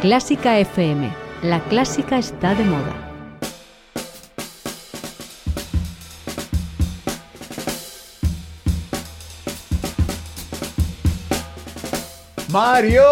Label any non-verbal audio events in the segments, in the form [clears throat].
Clásica FM. La clásica está de moda. Mario,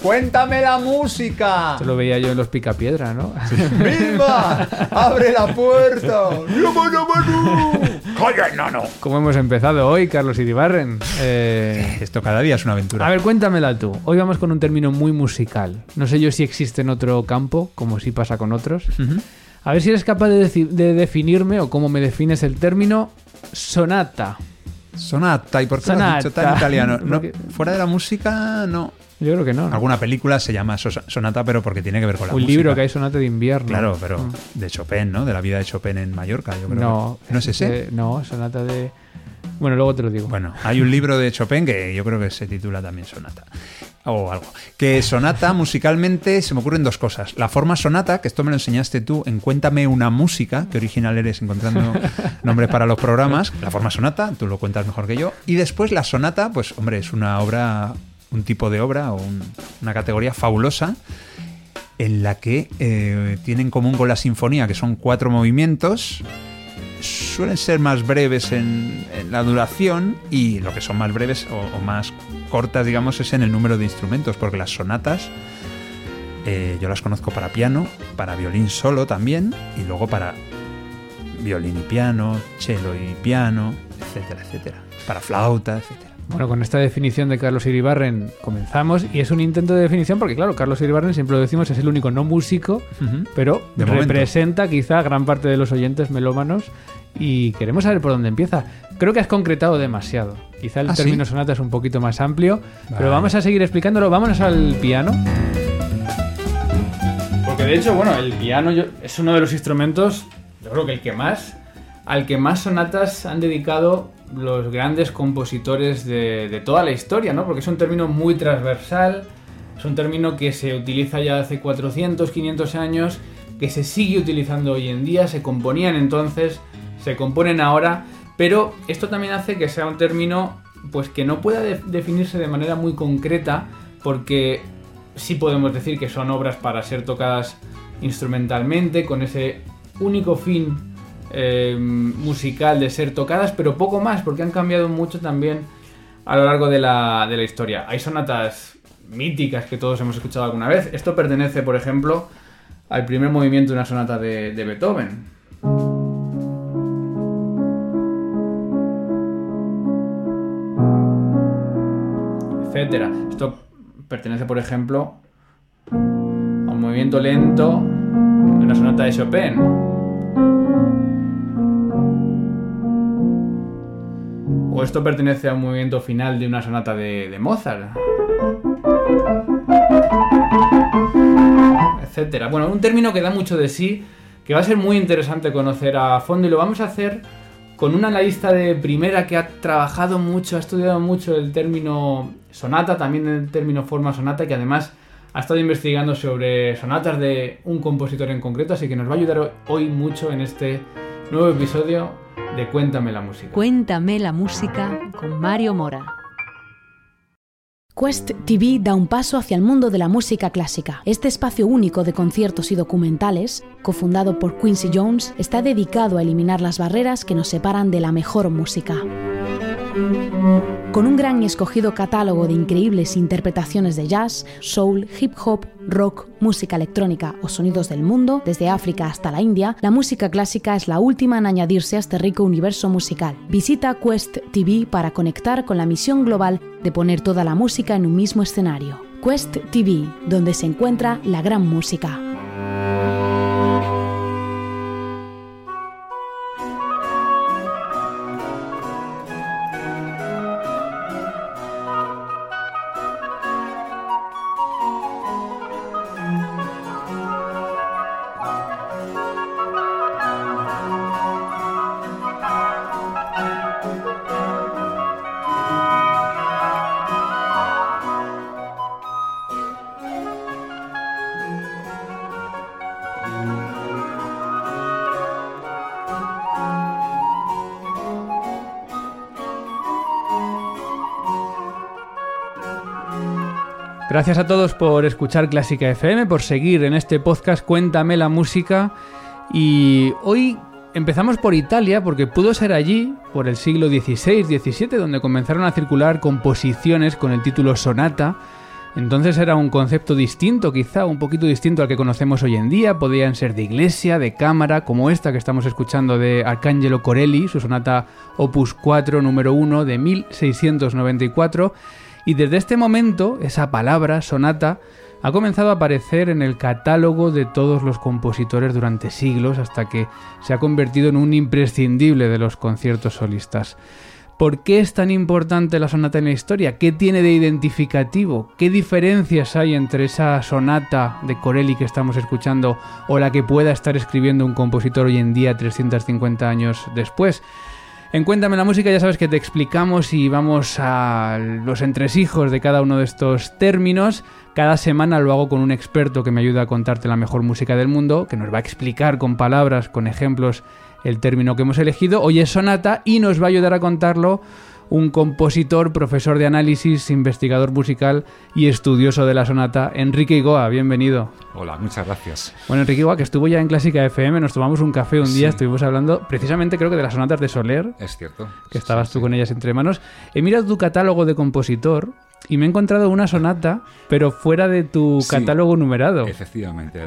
cuéntame la música. Esto lo veía yo en los Picapiedra, ¿no? ¡Viva! ¡Abre la puerta! [laughs] ¡Llama, llama, ¡Calla, enano! ¿Cómo hemos empezado hoy, Carlos Iribarren? Eh, Esto cada día es una aventura. a ver, cuéntamela tú. Hoy vamos con un término muy musical. No sé yo si existe en otro campo, como sí pasa con otros. Ujú. A ver si eres capaz de, de definirme o cómo me defines el término sonata. Sonata, ¿y por qué lo has dicho tan Sonata. italiano? No, Porque- fuera de la música, no. Yo creo que no. Alguna película se llama so- Sonata, pero porque tiene que ver con la un música. libro que hay sonata de invierno. Claro, pero Mm. de Chopin, ¿no? De la vida de Chopin en Mallorca, yo creo. No. ¿No es ese? de- no, sonata de... Bueno, luego te lo digo. Bueno, hay un libro de Chopin que yo creo que se titula también Sonata. O algo. Que sonata musicalmente se me ocurren dos cosas. La forma sonata, que esto me lo enseñaste tú en Cuéntame una música, que original eres encontrando [laughs] nombres para los programas. La forma sonata, tú lo cuentas mejor que yo. Y después la sonata, pues hombre, es una obra, un tipo de obra o un- una categoría fabulosa en la que eh, tiene en común con la sinfonía, que son cuatro movimientos, suelen ser más breves en, la duración y lo que son más breves o, o más cortas, digamos, es en el número de instrumentos, porque las sonatas eh, yo las conozco para piano, para violín solo también y luego para violín y piano, cello y piano, etcétera, etcétera, para flauta, etcétera. Bueno, con esta definición de Carlos Iribarren comenzamos y es un intento de definición porque, claro, Carlos Iribarren, siempre lo decimos, es el único no músico, pero De momento. representa quizá a gran parte de los oyentes melómanos y queremos saber por dónde empieza. Creo que has concretado demasiado. Quizá el ¿Ah, sí? término sonata es un poquito más amplio, pero vamos a seguir explicándolo. Vámonos al piano. Porque de hecho, bueno, el piano yo- es uno de los instrumentos, yo creo que el que más, al que más sonatas han dedicado los grandes compositores de, de toda la historia, ¿no? Porque es un término muy transversal, es un término que se utiliza ya hace 400, 500 años, que se sigue utilizando hoy en día, se componían entonces, se componen ahora, pero esto también hace que sea un término pues que no pueda de- definirse de manera muy concreta, porque sí podemos decir que son obras para ser tocadas instrumentalmente, con ese único fin eh, musical de ser tocadas, pero poco más, porque han cambiado mucho también a lo largo de la, de la historia. Hay sonatas míticas que todos hemos escuchado alguna vez. Esto pertenece, por ejemplo, al primer movimiento de una sonata de, de Beethoven. Etcétera. Esto pertenece, por ejemplo, a un movimiento lento de una sonata de Chopin. O esto pertenece a un movimiento final de una sonata de, Mozart. Etcétera. Bueno, un término que da mucho de sí, que va a ser muy interesante conocer a fondo y lo vamos a hacer con un analista de primera que ha trabajado mucho, ha estudiado mucho el término sonata, también el término forma sonata, que además ha estado investigando sobre sonatas de un compositor en concreto, así que nos va a ayudar hoy mucho en este nuevo episodio de Cuéntame la música. Cuéntame la música con Mario Mora. Quest TV da un paso hacia el mundo de la música clásica. Este espacio único de conciertos y documentales, cofundado por Quincy Jones, está dedicado a eliminar las barreras que nos separan de la mejor música. Con un gran y escogido catálogo de increíbles interpretaciones de jazz, soul, hip hop, rock, música electrónica o sonidos del mundo, desde África hasta la India, la música clásica es la última en añadirse a este rico universo musical. Visita Quest TV para conectar con la misión global de poner toda la música en un mismo escenario. Quest TV, donde se encuentra la gran música. Gracias a todos por escuchar Clásica FM, por seguir en este podcast Cuéntame la música. Y hoy empezamos por Italia porque pudo ser allí, por el siglo XVI-XVII, donde comenzaron a circular composiciones con el título sonata. Entonces era un concepto distinto, quizá un poquito distinto al que conocemos hoy en día. Podían ser de iglesia, de cámara, como esta que estamos escuchando de Arcangelo Corelli, su sonata Opus 4, número 1, de 1694 y desde este momento, esa palabra, sonata, ha comenzado a aparecer en el catálogo de todos los compositores durante siglos hasta que se ha convertido en un imprescindible de los conciertos solistas. ¿Por qué es tan importante la sonata en la historia? ¿Qué tiene de identificativo? ¿Qué diferencias hay entre esa sonata de Corelli que estamos escuchando o la que pueda estar escribiendo un compositor hoy en día 350 años después? En Cuéntame la música ya sabes que te explicamos y vamos a los entresijos de cada uno de estos términos. Cada semana lo hago con un experto que me ayuda a contarte la mejor música del mundo, que nos va a explicar con palabras, con ejemplos, el término que hemos elegido. Hoy es sonata y nos va a ayudar a contarlo un compositor, profesor de análisis, investigador musical y estudioso de la sonata, Enrique Igoa. Bienvenido. Hola, muchas gracias. Bueno, Enrique Igoa, que estuvo ya en Clásica FM, nos tomamos un café un día, estuvimos hablando precisamente creo que de las sonatas de Soler. Es cierto. Que estabas tú con ellas entre manos. He mirado tu catálogo de compositor y me he encontrado una sonata, pero fuera de tu catálogo numerado. Efectivamente,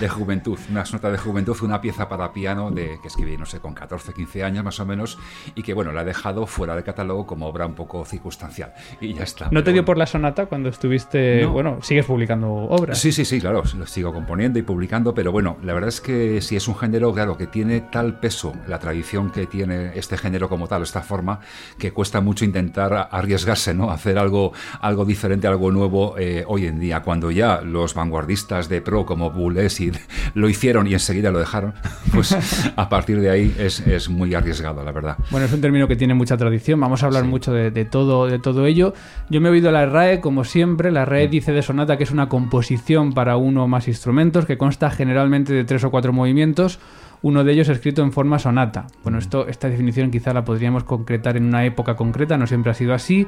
de juventud, una sonata de juventud, una pieza para piano de que escribí, no sé, con 14, 15 años más o menos, y que bueno, la he dejado fuera del catálogo como obra un poco circunstancial. Y ya está. ¿No te dio por la sonata cuando estuviste, bueno, sigues publicando obras? Sí, sí, sí, claro, lo sigo componiendo y publicando, pero bueno, la verdad es que si es un género, claro, que tiene tal peso, la tradición que tiene este género como tal, esta forma, que cuesta mucho intentar arriesgarse, ¿no? Hacer algo algo diferente, algo nuevo eh, hoy en día. Cuando ya los vanguardistas de pro como Boulez [laughs] lo hicieron y enseguida lo dejaron, [laughs] pues a partir de ahí es, muy arriesgado, la verdad. Bueno, es un término que tiene mucha tradición, vamos a hablar mucho de, todo, de todo ello. Yo me he oído la RAE, como siempre, la RAE mm. dice de sonata que es una composición para uno o más instrumentos que consta generalmente de tres o cuatro movimientos uno de ellos escrito en forma sonata. Bueno, esto, esta definición quizá la podríamos concretar en una época concreta, no siempre ha sido así.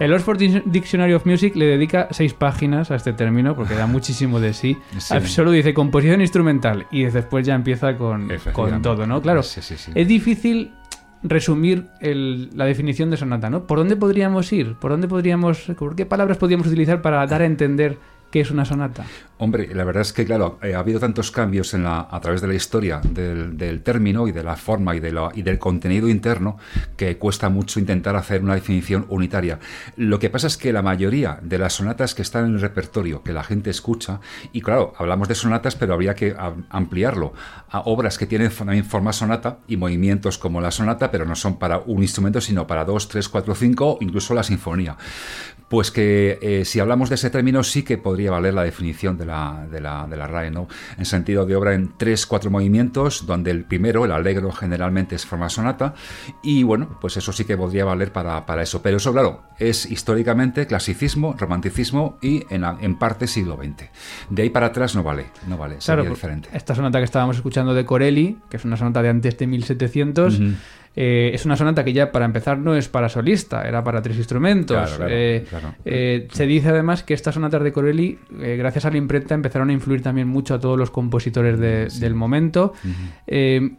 El Oxford Dictionary of Music le dedica seis páginas a este término porque da [laughs] muchísimo de sí. Solo dice composición instrumental y después ya empieza con, con todo, ¿no? Claro, es difícil resumir la definición de sonata, ¿no? ¿Por dónde podríamos ir? ¿Por dónde podríamos, qué palabras podríamos utilizar para dar a entender qué es una sonata? Hombre, la verdad es que, claro, eh, ha habido tantos cambios en la, a través de la historia del, término y de la forma y, de y del contenido interno que cuesta mucho intentar hacer una definición unitaria. Lo que pasa es que la mayoría de las sonatas que están en el repertorio, que la gente escucha, y claro, hablamos de sonatas, pero habría que ampliarlo a obras que tienen forma sonata y movimientos como la sonata, pero no son para un instrumento, sino para dos, tres, cuatro, cinco, incluso la sinfonía. Pues que eh, si hablamos de ese término sí que podría valer la definición de la, de la, de la RAE, ¿no? En sentido de obra en tres, cuatro movimientos, donde el primero, el alegro, generalmente es forma sonata, y bueno, pues eso sí que podría valer para, para eso. Pero eso, claro, es históricamente clasicismo, romanticismo y en, en parte siglo XX. De ahí para atrás no vale, no vale, sería claro, diferente. Esta sonata que estábamos escuchando de Corelli, que es una sonata de antes de 1700, eh, es una sonata que ya para empezar no es para solista, era para tres instrumentos. Eh, eh, se dice además que estas sonatas de Corelli, gracias a la imprenta, empezaron a influir también mucho a todos los compositores del momento.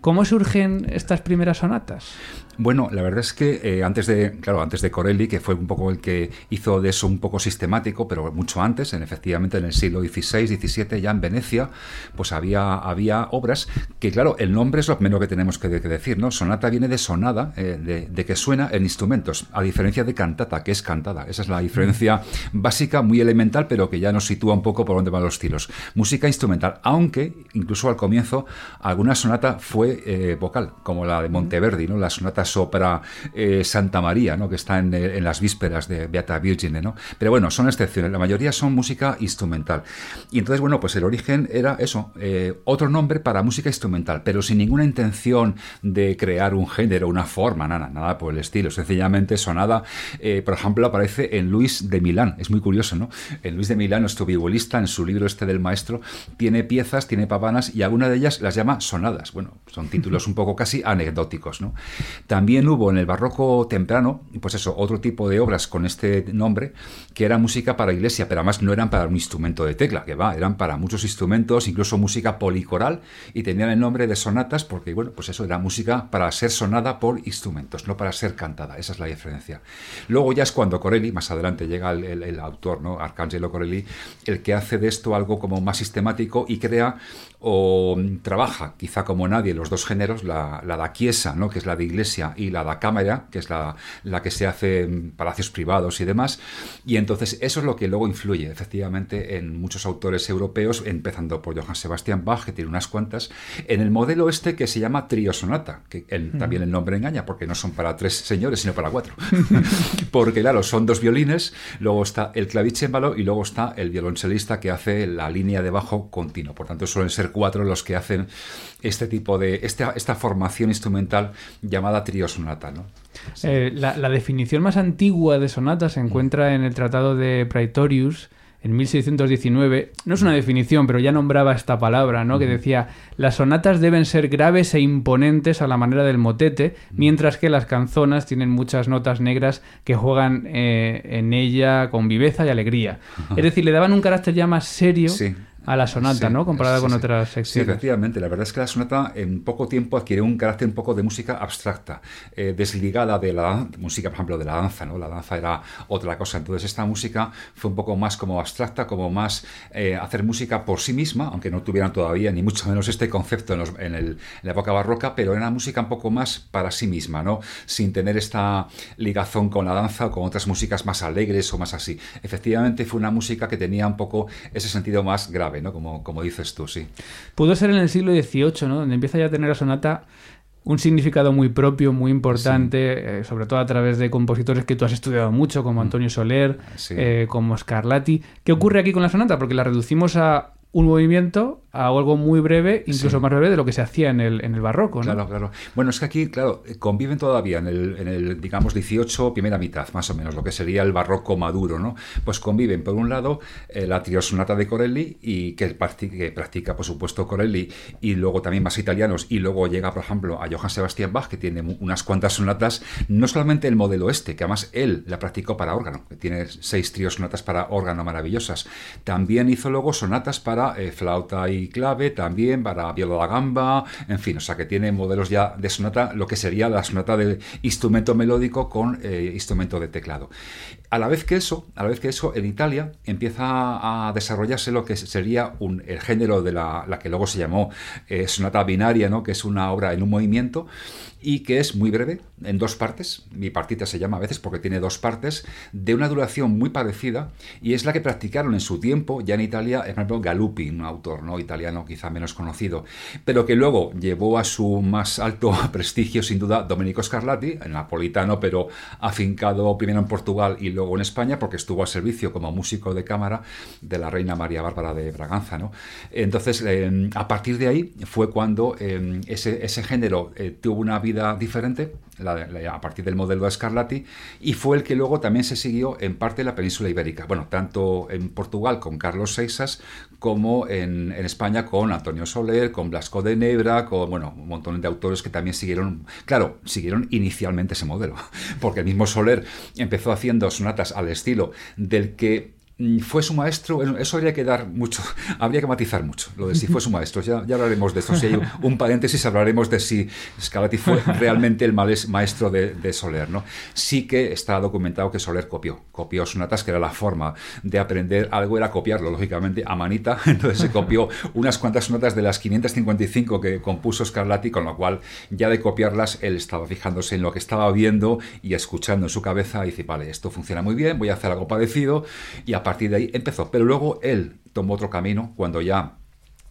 ¿Cómo surgen estas primeras sonatas? Bueno, la verdad es que eh, antes de, claro, antes de Corelli, que fue un poco el que hizo de eso un poco sistemático, pero mucho antes, en, efectivamente en el siglo XVI, XVII, ya en Venecia, pues había, había obras que, claro, el nombre es lo menos que tenemos que, decir, ¿no? Sonata viene de sonada, eh, de, que suena en instrumentos, a diferencia de cantata, que es cantada. Esa es la diferencia básica, muy elemental, pero que ya nos sitúa un poco por dónde van los tiros. Música instrumental, aunque incluso al comienzo alguna sonata fue eh, vocal, como la de Monteverdi, ¿no? La sonata sopra eh, Santa María, ¿no? que está en, las vísperas de Beata Virgine. ¿no? Pero bueno, son excepciones, la mayoría son música instrumental. Y entonces, bueno, pues el origen era eso, eh, otro nombre para música instrumental, pero sin ninguna intención de crear un género, una forma, nada, nada por el estilo. Sencillamente sonada, eh, por ejemplo, aparece en Luis de Milán, es muy curioso, ¿no? En Luis de Milán, nuestro violista, en su libro este del maestro, tiene piezas, tiene pavanas y alguna de ellas las llama sonadas. Bueno, son títulos un poco casi anecdóticos, ¿no? Hubo en el barroco temprano, pues eso, otro tipo de obras con este nombre, que era música para iglesia, pero además no eran para un instrumento de tecla, que va, eran para muchos instrumentos, incluso música policoral, y tenían el nombre de sonatas porque, bueno, pues eso era música para ser sonada por instrumentos, no para ser cantada. Esa es la diferencia. Luego ya es cuando Corelli, más adelante llega el, autor, ¿no? Arcangelo Corelli, el que hace de esto algo como más sistemático y crea o trabaja, quizá como nadie, los dos géneros, la, la da chiesa, ¿no? que es la de iglesia, y la da cámara, que es la, la que se hace en palacios privados y demás. Y entonces eso es lo que luego influye, efectivamente, en muchos autores europeos, empezando por Johann Sebastian Bach, que tiene unas cuantas, en el modelo este que se llama trío sonata, que también el nombre engaña, porque no son para tres señores, sino para cuatro. [laughs] porque, claro, son dos violines, luego está el clavicémbalo y luego está el violoncelista que hace la línea de bajo continuo. Por tanto, suelen ser cuatro los que hacen este tipo de, esta, esta formación instrumental llamada sonata. ¿no? Eh, la, la, definición más antigua de sonata se encuentra en el Tratado de Praetorius, en 1619, no es una definición, pero ya nombraba esta palabra, ¿no? Que decía, las sonatas deben ser graves e imponentes a la manera del motete, mientras que las canzonas tienen muchas notas negras que juegan eh, en ella con viveza y alegría. [laughs] Es decir, le daban un carácter ya más serio a la sonata, ¿no? Comparada con otras secciones. Sí, efectivamente. La verdad es que la sonata en poco tiempo adquiere un carácter un poco de música abstracta, eh, desligada de la música, por ejemplo, de la danza, ¿no? La danza era otra cosa. Entonces esta música fue un poco más como abstracta, como más eh, hacer música por sí misma, aunque no tuvieran todavía ni mucho menos este concepto en, en, la época barroca, pero era música un poco más para sí misma, ¿no? Sin tener esta ligazón con la danza o con otras músicas más alegres o más así. Efectivamente fue una música que tenía un poco ese sentido más grave. Como, como dices tú, sí. Pudo ser en el siglo XVIII, ¿no? Donde empieza ya a tener la sonata un significado muy propio, muy importante, eh, sobre todo a través de compositores que tú has estudiado mucho, como mm. Antonio Soler, eh, como Scarlatti. ¿Qué ocurre aquí con la sonata? Porque la reducimos a un movimiento a algo muy breve, incluso más breve de lo que se hacía en el, en el barroco. ¿no? Claro, claro. Bueno, es que aquí, claro, conviven todavía en el, en el, digamos, 18, primera mitad, más o menos, lo que sería el barroco maduro, ¿no? Pues conviven, por un lado, eh, la triosonata de Corelli, y que, que, practica, por supuesto, Corelli, y luego también más italianos, y luego llega, por ejemplo, a Johann Sebastian Bach, que tiene unas cuantas sonatas, no solamente el modelo este, que además él la practicó para órgano, que tiene seis triosonatas para órgano maravillosas, también hizo luego sonatas para eh, flauta y clave, también para viola da gamba, en fin, o sea que tiene modelos ya de sonata, lo que sería la sonata de instrumento melódico con eh, instrumento de teclado. A la vez que eso, a la vez que eso, en Italia empieza a desarrollarse lo que sería un, el género de la, que luego se llamó eh, sonata binaria, ¿no? que es una obra en un movimiento, y que es muy breve, en dos partes. Mi partita se llama a veces porque tiene dos partes, de una duración muy parecida, y es la que practicaron en su tiempo, ya en Italia, por ejemplo, Galuppi, un autor ¿no? italiano quizá menos conocido, pero que luego llevó a su más alto [laughs] prestigio, sin duda, Domenico Scarlatti, napolitano, pero afincado primero en Portugal y luego en España, porque estuvo al servicio como músico de cámara de la reina María Bárbara de Braganza. ¿no? Entonces, eh, a partir de ahí fue cuando eh, ese, ese género eh, tuvo una vida diferente a partir del modelo de Scarlatti y fue el que luego también se siguió en parte de la península ibérica. Bueno, tanto en Portugal con Carlos Seixas como en, España con Antonio Soler, con Blasco de Nebra, con bueno, un montón de autores que también siguieron, claro, siguieron inicialmente ese modelo, [laughs] porque el mismo Soler empezó haciendo sonatas al estilo del que fue su maestro, eso habría que dar mucho, [laughs] habría que matizar mucho, lo de si fue su maestro, ya, ya hablaremos de esto, si hay [laughs] un paréntesis hablaremos de si Scarlatti fue [laughs] realmente el maestro de, Soler, ¿no? Sí que está documentado que Soler copió, copió sonatas, que era la forma de aprender algo, era copiarlo, lógicamente, a manita, entonces se copió unas cuantas sonatas de las 555 que compuso Scarlatti, con lo cual ya de copiarlas él estaba fijándose en lo que estaba viendo y escuchando en su cabeza y dice, vale, esto funciona muy bien, voy a hacer algo parecido y a partir de ahí empezó. Pero luego él tomó otro camino cuando ya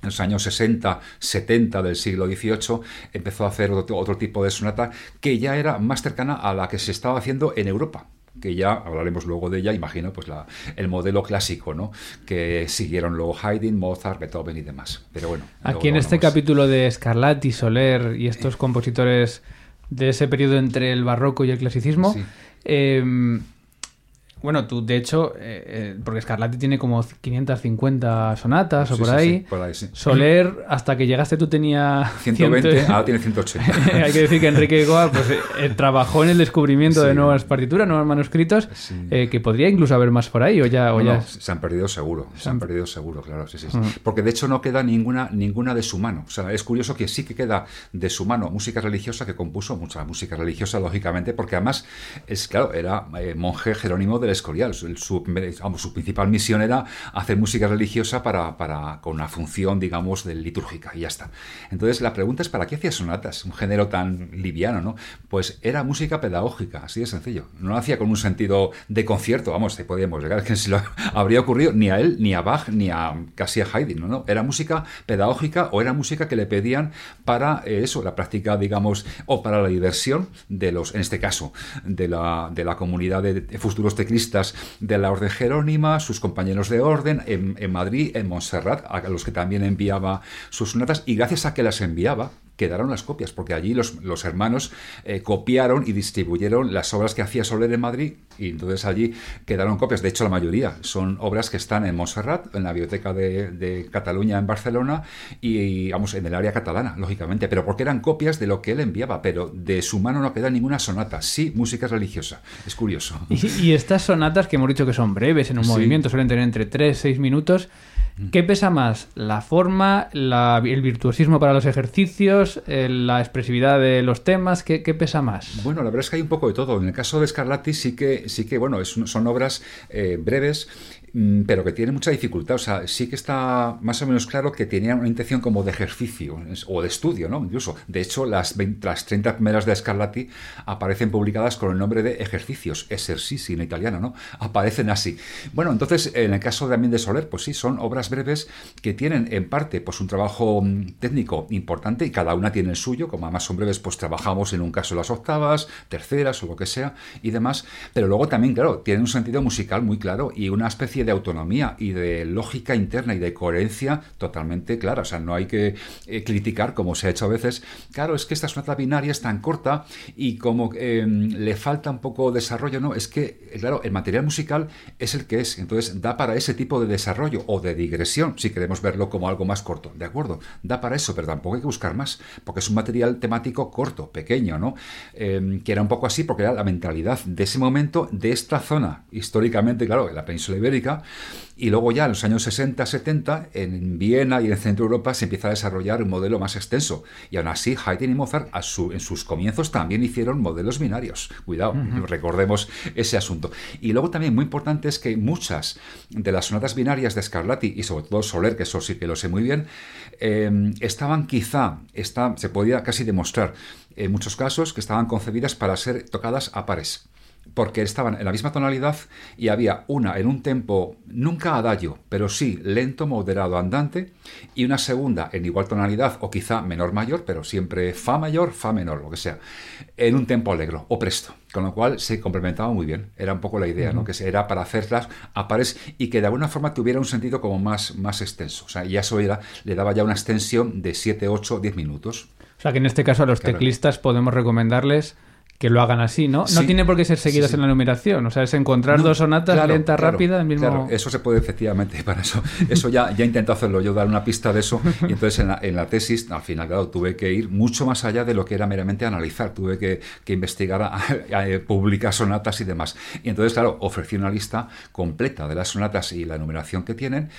en los años 60, 70 del siglo XVIII, empezó a hacer otro, tipo de sonata que ya era más cercana a la que se estaba haciendo en Europa que ya hablaremos luego de ella, imagino, pues la, el modelo clásico, ¿no? Que siguieron luego Haydn, Mozart, Beethoven y demás. Pero bueno. Aquí en este capítulo de Scarlatti, Soler y estos compositores de ese periodo entre el barroco y el clasicismo, em, Bueno, tú, de hecho, eh, eh, porque Scarlatti tiene como 550 sonatas o por sí, ahí. sí, por ahí, sí. Soler, hasta que llegaste tú tenía [laughs] 120, 100. ahora tiene [laughs] 180. Hay que decir que Enrique Goa pues, eh, trabajó en el descubrimiento de nuevas partituras, nuevos manuscritos, eh, que podría incluso haber más por ahí, o ya, o No, ya no, se han perdido seguro, se han perdido seguro, claro, sí, sí, sí. Ujú. Porque de hecho no queda ninguna, ninguna de su mano. O sea, es curioso que sí que queda de su mano música religiosa que compuso mucha música religiosa, lógicamente, porque además es claro, era eh, monje Jerónimo del Escorial. Su, su- vamos, su principal misión era hacer música religiosa para, para, con una función, digamos, de litúrgica, y ya está. Entonces la pregunta es, ¿para qué hacía sonatas? Un género tan liviano, ¿no? Pues era música pedagógica, así de sencillo. No lo hacía con un sentido de concierto, vamos, te podíamos llegar, [laughs] que se lo habría ocurrido ni a él, ni a Bach, ni a casi a Haydn, ¿no? no. Era música pedagógica o era música que le pedían para eh, eso, la práctica, digamos, o para la diversión de los, en este caso, de la, de la comunidad de, de futuros de la Orden Jerónima, sus compañeros de orden en, Madrid, en Montserrat, a los que también enviaba sus sonatas, y gracias a que las enviaba, quedaron las copias, porque allí los, los hermanos eh, copiaron y distribuyeron las obras que hacía Soler en Madrid, y entonces allí quedaron copias. De hecho, la mayoría son obras que están en Montserrat, en la Biblioteca de, de Cataluña en Barcelona, y, vamos, en el área catalana, lógicamente, pero porque eran copias de lo que él enviaba, pero de su mano no queda ninguna sonata, sí música religiosa. Es curioso. Y, y estas sonatas que hemos dicho que son breves en un Sí. movimiento, suelen tener entre 3 6 minutos. ¿Qué pesa más? ¿La forma, la- el virtuosismo para los ejercicios, eh, la expresividad de los temas? ¿Qué, qué pesa más? Bueno, la verdad es que hay un poco de todo. En el caso de Scarlatti sí que, sí que bueno, es son obras eh, breves, mm, pero que tienen mucha dificultad. O sea, sí que está más o menos claro que tenían una intención como de ejercicio o de estudio, ¿no? Incluso, de hecho, las, 20 las 30 primeras de Scarlatti aparecen publicadas con el nombre de ejercicios, esercizi en italiano, ¿no? Aparecen así. Bueno, entonces, en el caso también de Soler, pues sí, son obras breves que tienen en parte pues un trabajo mm, técnico importante y cada una tiene el suyo, como además son breves, pues trabajamos en un caso las octavas, terceras o lo que sea y demás, pero luego también, claro, tienen un sentido musical muy claro y una especie de autonomía y de lógica interna y de coherencia totalmente clara, o sea, no hay que eh, criticar como se ha hecho a veces, claro, es que esta sonata binaria es tan corta y como eh, le falta un poco desarrollo, no, es que, eh, claro, el material musical es el que es, entonces da para ese tipo de desarrollo o de digresión, si queremos verlo como algo más corto, ¿de acuerdo? Da para eso, pero tampoco hay que buscar más, porque es un material temático corto, pequeño, ¿no? Eh, que era un poco así porque era la mentalidad de ese momento, de esta zona, históricamente, claro, en la península ibérica, y luego ya en los años 60, 70, en Viena y en Centro Europa se empieza a desarrollar un modelo más extenso. Y aún así, Haydn y Mozart a su- en sus comienzos también hicieron modelos binarios. Cuidado, recordemos ese asunto. Y luego también muy importante es que muchas de las sonatas binarias de Scarlatti y sobre todo Soler, que eso sí que lo sé muy bien, eh, estaban quizá, está, se podía casi demostrar en muchos casos que estaban concebidas para ser tocadas a pares porque estaban en la misma tonalidad y había una en un tempo nunca adagio, pero sí lento, moderado, andante, y una segunda en igual tonalidad o quizá menor mayor, pero siempre fa mayor, fa menor, lo que sea, en un tempo alegro o presto, con lo cual se complementaba muy bien. Era un poco la idea, ¿no? Que era para hacerlas a pares y que de alguna forma tuviera un sentido como más, más extenso. O sea, ya eso era, le daba ya una extensión de 7, 8, 10 minutos. O sea que en este caso a los Claro. teclistas podemos recomendarles que lo hagan así, ¿no? No Sí. tiene por qué ser seguidas Sí, sí. en la numeración, o sea, es encontrar No, dos sonatas claro, lenta, claro, rápida, el mismo... claro, eso se puede efectivamente, [laughs] para eso. Eso ya, ya intenté hacerlo yo, dar una pista de eso. Y entonces en la, en la tesis, al final, claro, tuve que ir mucho más allá de lo que era meramente analizar. Tuve que, que investigar, a- a- a publicar sonatas y demás. Y entonces, claro, ofrecí una lista completa de las sonatas y la enumeración que tienen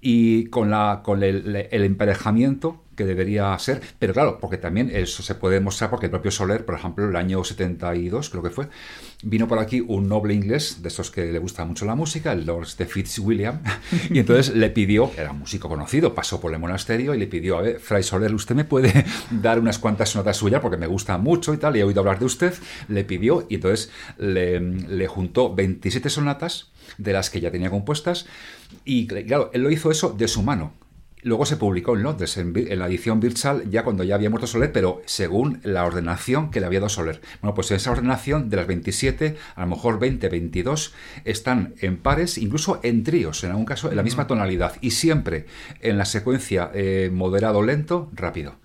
y con, la, con el, el emparejamiento que debería ser, pero claro, porque también eso se puede mostrar porque el propio Soler, por ejemplo, el año 72, creo que fue, vino por aquí un noble inglés, de esos que le gusta mucho la música, el Lord de Fitzwilliam, [laughs] y entonces le pidió, era un músico conocido, pasó por el monasterio y le pidió, a ver, Fray Soler, ¿usted me puede [laughs] dar unas cuantas sonatas suyas porque me gusta mucho y tal, y he oído hablar de usted? Le pidió y entonces le, le juntó 27 sonatas de las que ya tenía compuestas y claro, él lo hizo eso de su mano. Luego se publicó en Londres, en, la edición Birchall, ya cuando ya había muerto Soler, pero según la ordenación que le había dado Soler. Bueno, pues en esa ordenación de las 27, a lo mejor 20, 22, están en pares, incluso en tríos, en algún caso en la misma tonalidad, y siempre en la secuencia eh, moderado-lento, rápido.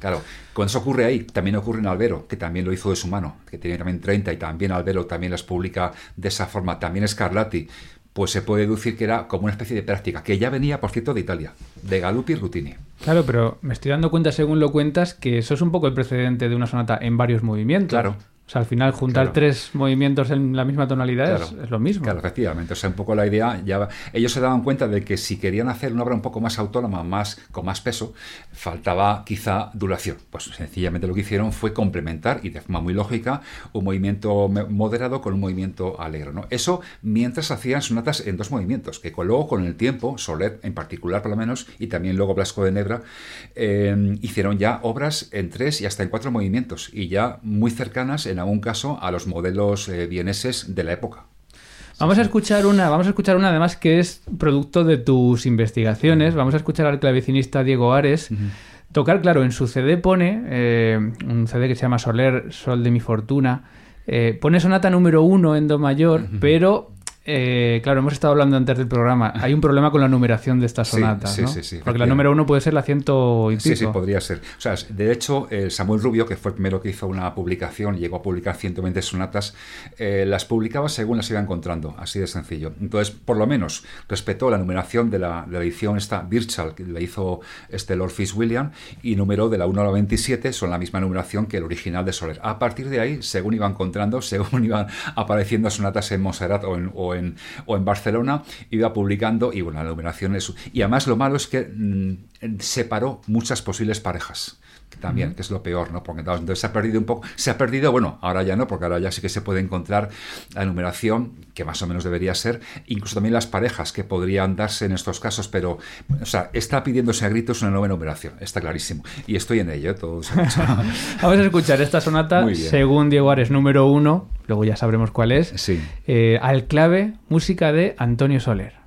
Claro, cuando eso ocurre ahí, también ocurre en Albero, que también lo hizo de su mano, que tiene también 30 y también Albero también las publica de esa forma, también Scarlatti, pues se puede deducir que era como una especie de práctica, que ya venía, por cierto, de Italia, de Galuppi y Rutini. Claro, pero me estoy dando cuenta, según lo cuentas, que eso es un poco el precedente de una sonata en varios movimientos. Claro. O sea, al final juntar tres movimientos en la misma tonalidad es, lo mismo. Claro, efectivamente. O sea, un poco la idea, ya ellos se daban cuenta de que si querían hacer una obra un poco más autónoma, más con más peso, faltaba quizá duración. Pues sencillamente lo que hicieron fue complementar y de forma muy lógica un movimiento moderado con un movimiento alegre. ¿no? Eso mientras hacían sonatas en dos movimientos, que luego con el tiempo, Soler en particular por lo menos, y también luego Blasco de Nebra, eh, hicieron ya obras en tres y hasta en cuatro movimientos y ya muy cercanas en algún caso a los modelos eh, vieneses de la época. Vamos a escuchar una, vamos a escuchar una además que es producto de tus investigaciones. Vamos a escuchar al clavecinista Diego Ares. Tocar, claro, en su CD pone, eh, un CD que se llama Soler, Sol de mi Fortuna, eh, pone sonata número uno en Do mayor, pero eh, claro, hemos estado hablando antes del programa. Hay un problema con la numeración de estas sonatas, sí, sí, sí, Porque la número uno puede ser la ciento y pico. Sí, sí, podría ser. O sea, de hecho, Samuel Rubio, que fue el primero que hizo una publicación, llegó a publicar 120 sonatas, eh, las publicaba según las iba encontrando, así de sencillo. Entonces, por lo menos, respetó la numeración de la, edición esta Virtual, que la hizo este Lord Fitzwilliam, y numeró de la 1 a la 27, son la misma numeración que el original de Soler. A partir de ahí, según iban encontrando, [laughs] según iban apareciendo sonatas en Montserrat o en, o en, o en Barcelona, iba publicando y bueno, la numeración es... Y además lo malo es que mm, separó muchas posibles parejas también, que es lo peor, ¿no? Porque entonces se ha perdido un poco, se ha perdido, bueno, ahora ya no, porque ahora ya sí que se puede encontrar la numeración, que más o menos debería ser, incluso también las parejas que podrían darse en estos casos, pero, o sea, está pidiéndose a gritos una nueva numeración, está clarísimo, y estoy en ello, todo [laughs] Vamos a escuchar esta sonata, según Diego Ares, número uno, luego ya sabremos cuál es, sí. Eh, al clave, música de Antonio Soler.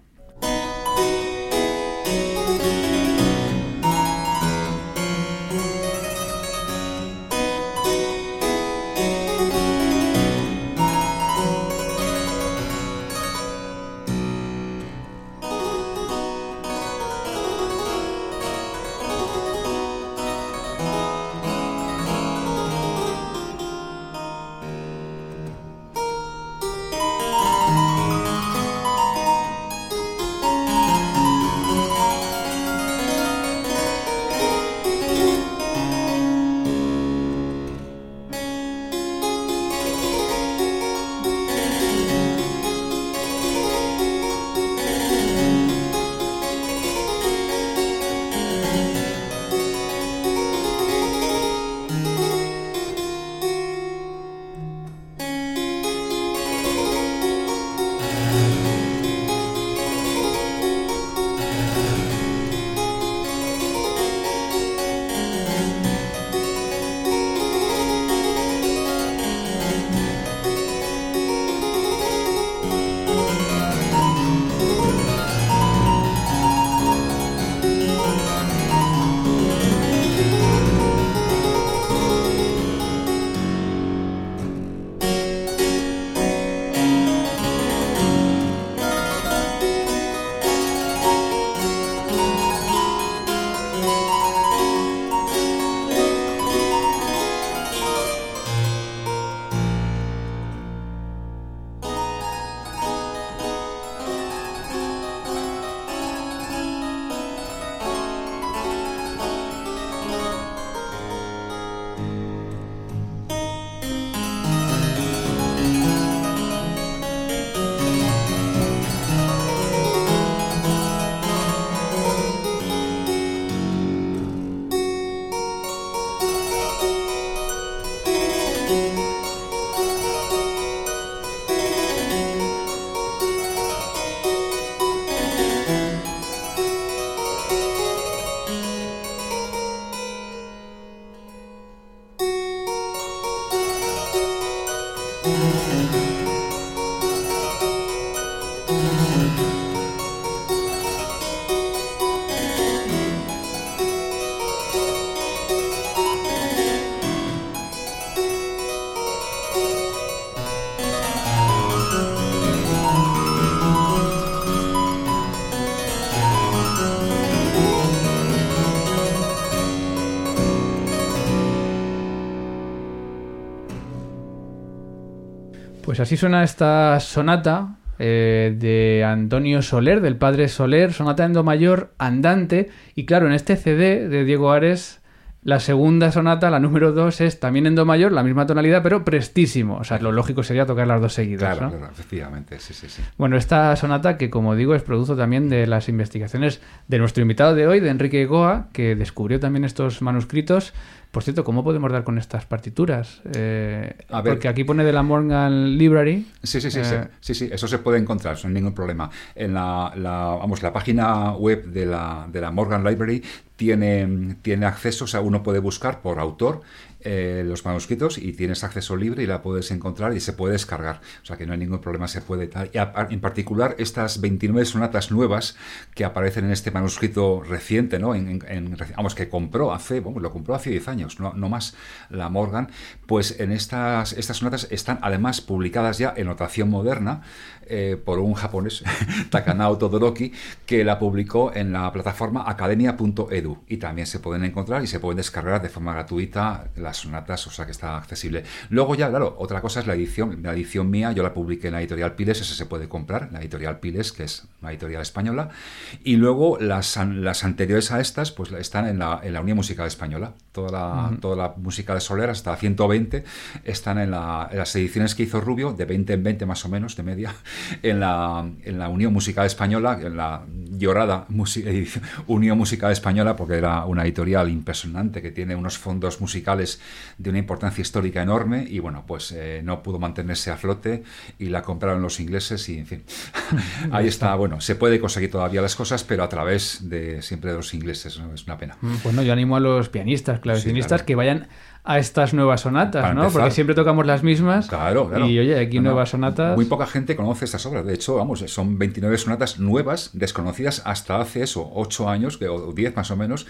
Así suena esta sonata eh, de Antonio Soler, del padre Soler, sonata en do mayor andante. Y claro, en este CD de Diego Ares la segunda sonata, la número dos, es también en do mayor, la misma tonalidad, pero prestísimo. O sea, lo lógico sería tocar las dos seguidas. Claro, ¿no? claro, efectivamente, sí, sí, sí. Bueno, esta sonata que, como digo, es producto también de las investigaciones de nuestro invitado de hoy, de Enrique Goa, que descubrió también estos manuscritos. Por cierto, ¿cómo podemos dar con estas partituras? Eh, A ver. porque aquí pone de la Morgan Library. Sí, sí, sí, sí, Eh, sí, sí, eso se puede encontrar, sin ningún problema. En la, la- vamos, la página web de la, de la Morgan Library tiene, tiene acceso, o sea, uno puede buscar por autor eh, los manuscritos y tienes acceso libre y la puedes encontrar y se puede descargar. O sea que no hay ningún problema, se puede. Y en particular estas 29 sonatas nuevas que aparecen en este manuscrito reciente, ¿no? En, vamos, que compró hace, vamos, lo compró hace 10 años, no, no más, la Morgan, pues en estas, estas sonatas están además publicadas ya en notación moderna eh, por un japonés, [laughs] Takanao Todoroki, que la publicó en la plataforma academia.edu y también se pueden encontrar y se pueden descargar de forma gratuita las sonatas, o sea que está accesible. Luego ya, claro, otra cosa es la edición, la edición mía, yo la publiqué en la editorial Piles, esa se puede comprar, la editorial Piles, que es una editorial española, y luego las, las anteriores a estas, pues están en la, en la Unión Musical Española, toda la, toda la música de Soler, hasta 120, están en, la- en las ediciones que hizo Rubio, de 20 en 20 más o menos, de media, [laughs] en la, en la Unión Musical Española, en la llorada musi- [laughs] Unión Musical Española, porque era una editorial impresionante que tiene unos fondos musicales de una importancia histórica enorme y bueno, pues eh, no pudo mantenerse a flote y la compraron los ingleses y en fin, [laughs] ahí está, bueno, se puede conseguir todavía las cosas, pero a través de siempre de los ingleses, ¿no? es una pena. Pues no, yo animo a los pianistas, clavecinistas, claro. que vayan a estas nuevas sonatas, Para ¿no? empezar. Porque siempre tocamos las mismas. Claro, claro. Y oye, aquí No, nuevas sonatas. Muy poca gente conoce estas obras. De hecho, vamos, son 29 sonatas nuevas, desconocidas hasta hace eso, 8 años, o 10 más o menos,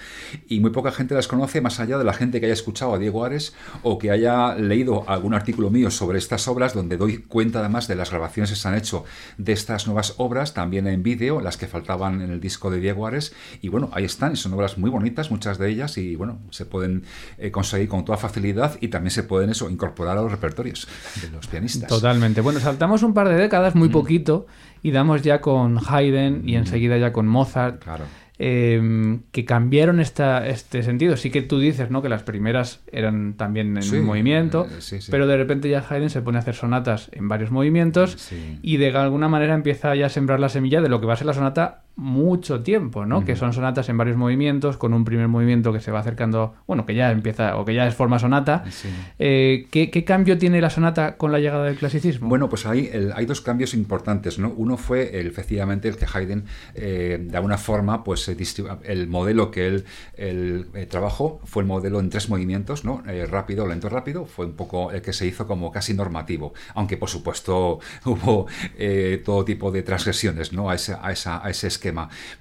y muy poca gente las conoce más allá de la gente que haya escuchado a Diego Ares o que haya leído algún artículo mío sobre estas obras, donde doy cuenta además de las grabaciones que se han hecho de estas nuevas obras, también en vídeo, las que faltaban en el disco de Diego Ares, y bueno, ahí están, y son obras muy bonitas, muchas de ellas, y bueno, se pueden eh, conseguir con toda facilidad y también se pueden eso incorporar a los repertorios de los pianistas. Totalmente. Bueno, saltamos un par de décadas, Mm. muy poquito, y damos ya con Haydn y enseguida ya con Mozart. Claro. eh, que cambiaron esta, este sentido. Sí que tú dices, ¿no? Que las primeras eran también en Sí, movimiento, eh, sí, sí. pero de repente ya Haydn se pone a hacer sonatas en varios movimientos y de alguna manera empieza ya a sembrar la semilla de lo que va a ser la sonata mucho tiempo, ¿no? Que son sonatas en varios movimientos, con un primer movimiento que se va acercando, bueno, que ya empieza, o que ya es forma sonata. Sí. Eh, ¿qué, qué cambio tiene la sonata con la llegada del clasicismo? Bueno, pues hay, el- hay dos cambios importantes, ¿no? Uno fue el, efectivamente el que Haydn, eh, de alguna forma, pues distribu- el modelo que él, eh, trabajó fue el modelo en tres movimientos, ¿no? Eh, rápido, lento, rápido, fue un poco el que se hizo como casi normativo, aunque por supuesto [laughs] hubo eh, todo tipo de transgresiones, ¿no? A ese, a, esa- a ese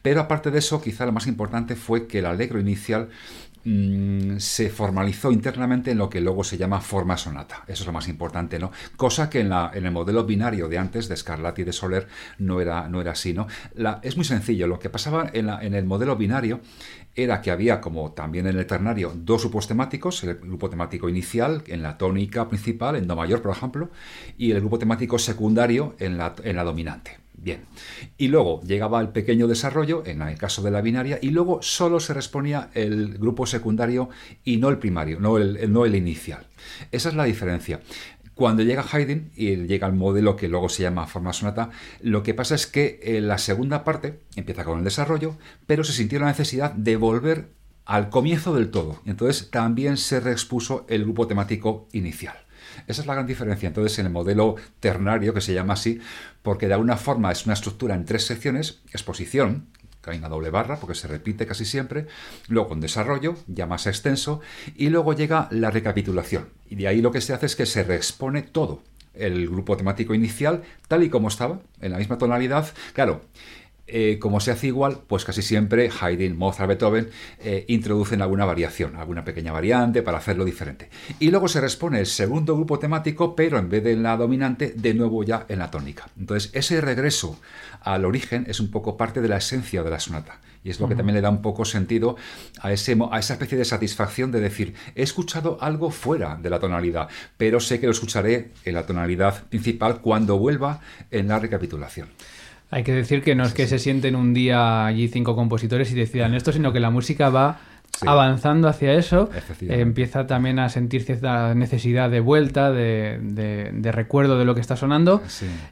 Pero aparte de eso, quizá lo más importante fue que el alegro inicial mm, se formalizó internamente en lo que luego se llama forma sonata. Eso es lo más importante, ¿no? Cosa que en, el modelo binario de antes, de Scarlatti y de Soler, no era, así, ¿no? Es muy sencillo. Lo que pasaba en, el modelo binario era que había, como también en el ternario, dos grupos temáticos, el grupo temático inicial en la tónica principal, en Do mayor, por ejemplo, y el grupo temático secundario en la dominante. Bien. Y luego llegaba el pequeño desarrollo, en el caso de la binaria, y luego solo se respondía el grupo secundario y no el primario, no el, no el inicial. Esa es la diferencia. Cuando llega Haydn y llega el modelo que luego se llama forma sonata, lo que pasa es que eh, la segunda parte empieza con el desarrollo, pero se sintió la necesidad de volver al comienzo del todo. Entonces también se reexpuso el grupo temático inicial. Esa es la gran diferencia. Entonces, en el modelo ternario, que se llama así, porque de alguna forma es una estructura en tres secciones, exposición, que hay una doble barra, porque se repite casi siempre, luego un desarrollo, ya más extenso, y luego llega la recapitulación. Y de ahí lo que se hace es que se reexpone todo. El grupo temático inicial, tal y como estaba, en la misma tonalidad. Claro, eh, como se hace igual, pues casi siempre Haydn, Mozart, Beethoven eh, introducen alguna variación, alguna pequeña variante para hacerlo diferente. Y luego se responde el segundo grupo temático, pero en vez de en la dominante, de nuevo ya en la tónica. Entonces, ese regreso al origen es un poco parte de la esencia de la sonata. Y es lo que también le da un poco sentido a, ese, a esa especie de satisfacción de decir, he escuchado algo fuera de la tonalidad, pero sé que lo escucharé en la tonalidad principal cuando vuelva en la recapitulación. Hay que decir que no es que se sienten un día allí cinco compositores y decidan esto, sino que la música va avanzando hacia eso, empieza también a sentir cierta necesidad de vuelta, de, recuerdo de lo que está sonando.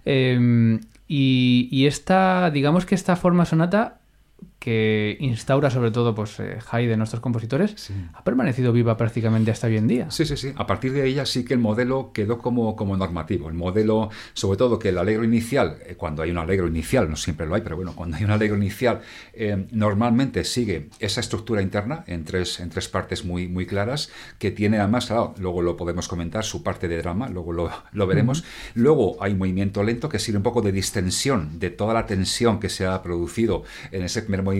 Em, y, y, esta, digamos que esta forma sonata que instaura sobre todo pues eh, Haydn, nuestros compositores, ha permanecido viva prácticamente hasta hoy en día. Sí, sí, sí. A partir de ella sí que el modelo quedó como, como normativo. El modelo, sobre todo que el alegro inicial, eh, cuando hay un alegro inicial, no siempre lo hay, pero bueno, cuando hay un alegro inicial, eh, normalmente sigue esa estructura interna en tres, en tres partes muy, muy claras, que tiene además, claro, luego lo podemos comentar, su parte de drama, luego lo, lo veremos. Luego hay movimiento lento que sirve un poco de distensión de toda la tensión que se ha producido en ese primer movimiento.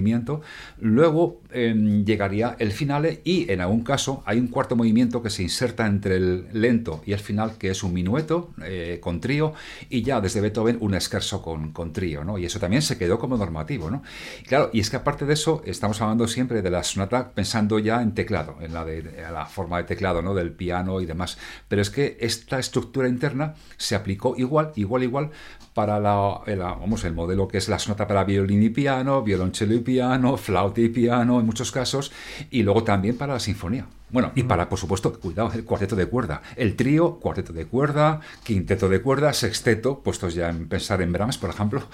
Luego em, llegaría el finale y en algún caso hay un cuarto movimiento que se inserta entre el lento y el final, que es un minueto eh, con trío y ya desde Beethoven un escarso con, con trío, ¿no? Y eso también se quedó como normativo, ¿no? claro, y es que aparte de eso estamos hablando siempre de la sonata pensando ya en teclado, en la, de, la forma de teclado, ¿no? Del piano y demás. Pero es que esta estructura interna se aplicó igual, igual, igual para la, vamos, el modelo que es la sonata para violín y piano, violonchelo y piano, flauta y piano en muchos casos, y luego también para la sinfonía. Bueno, y para, por supuesto, cuidado, el cuarteto de cuerda. El trío, cuarteto de cuerda, quinteto de cuerda, sexteto, puestos ya en pensar en Brahms, por ejemplo,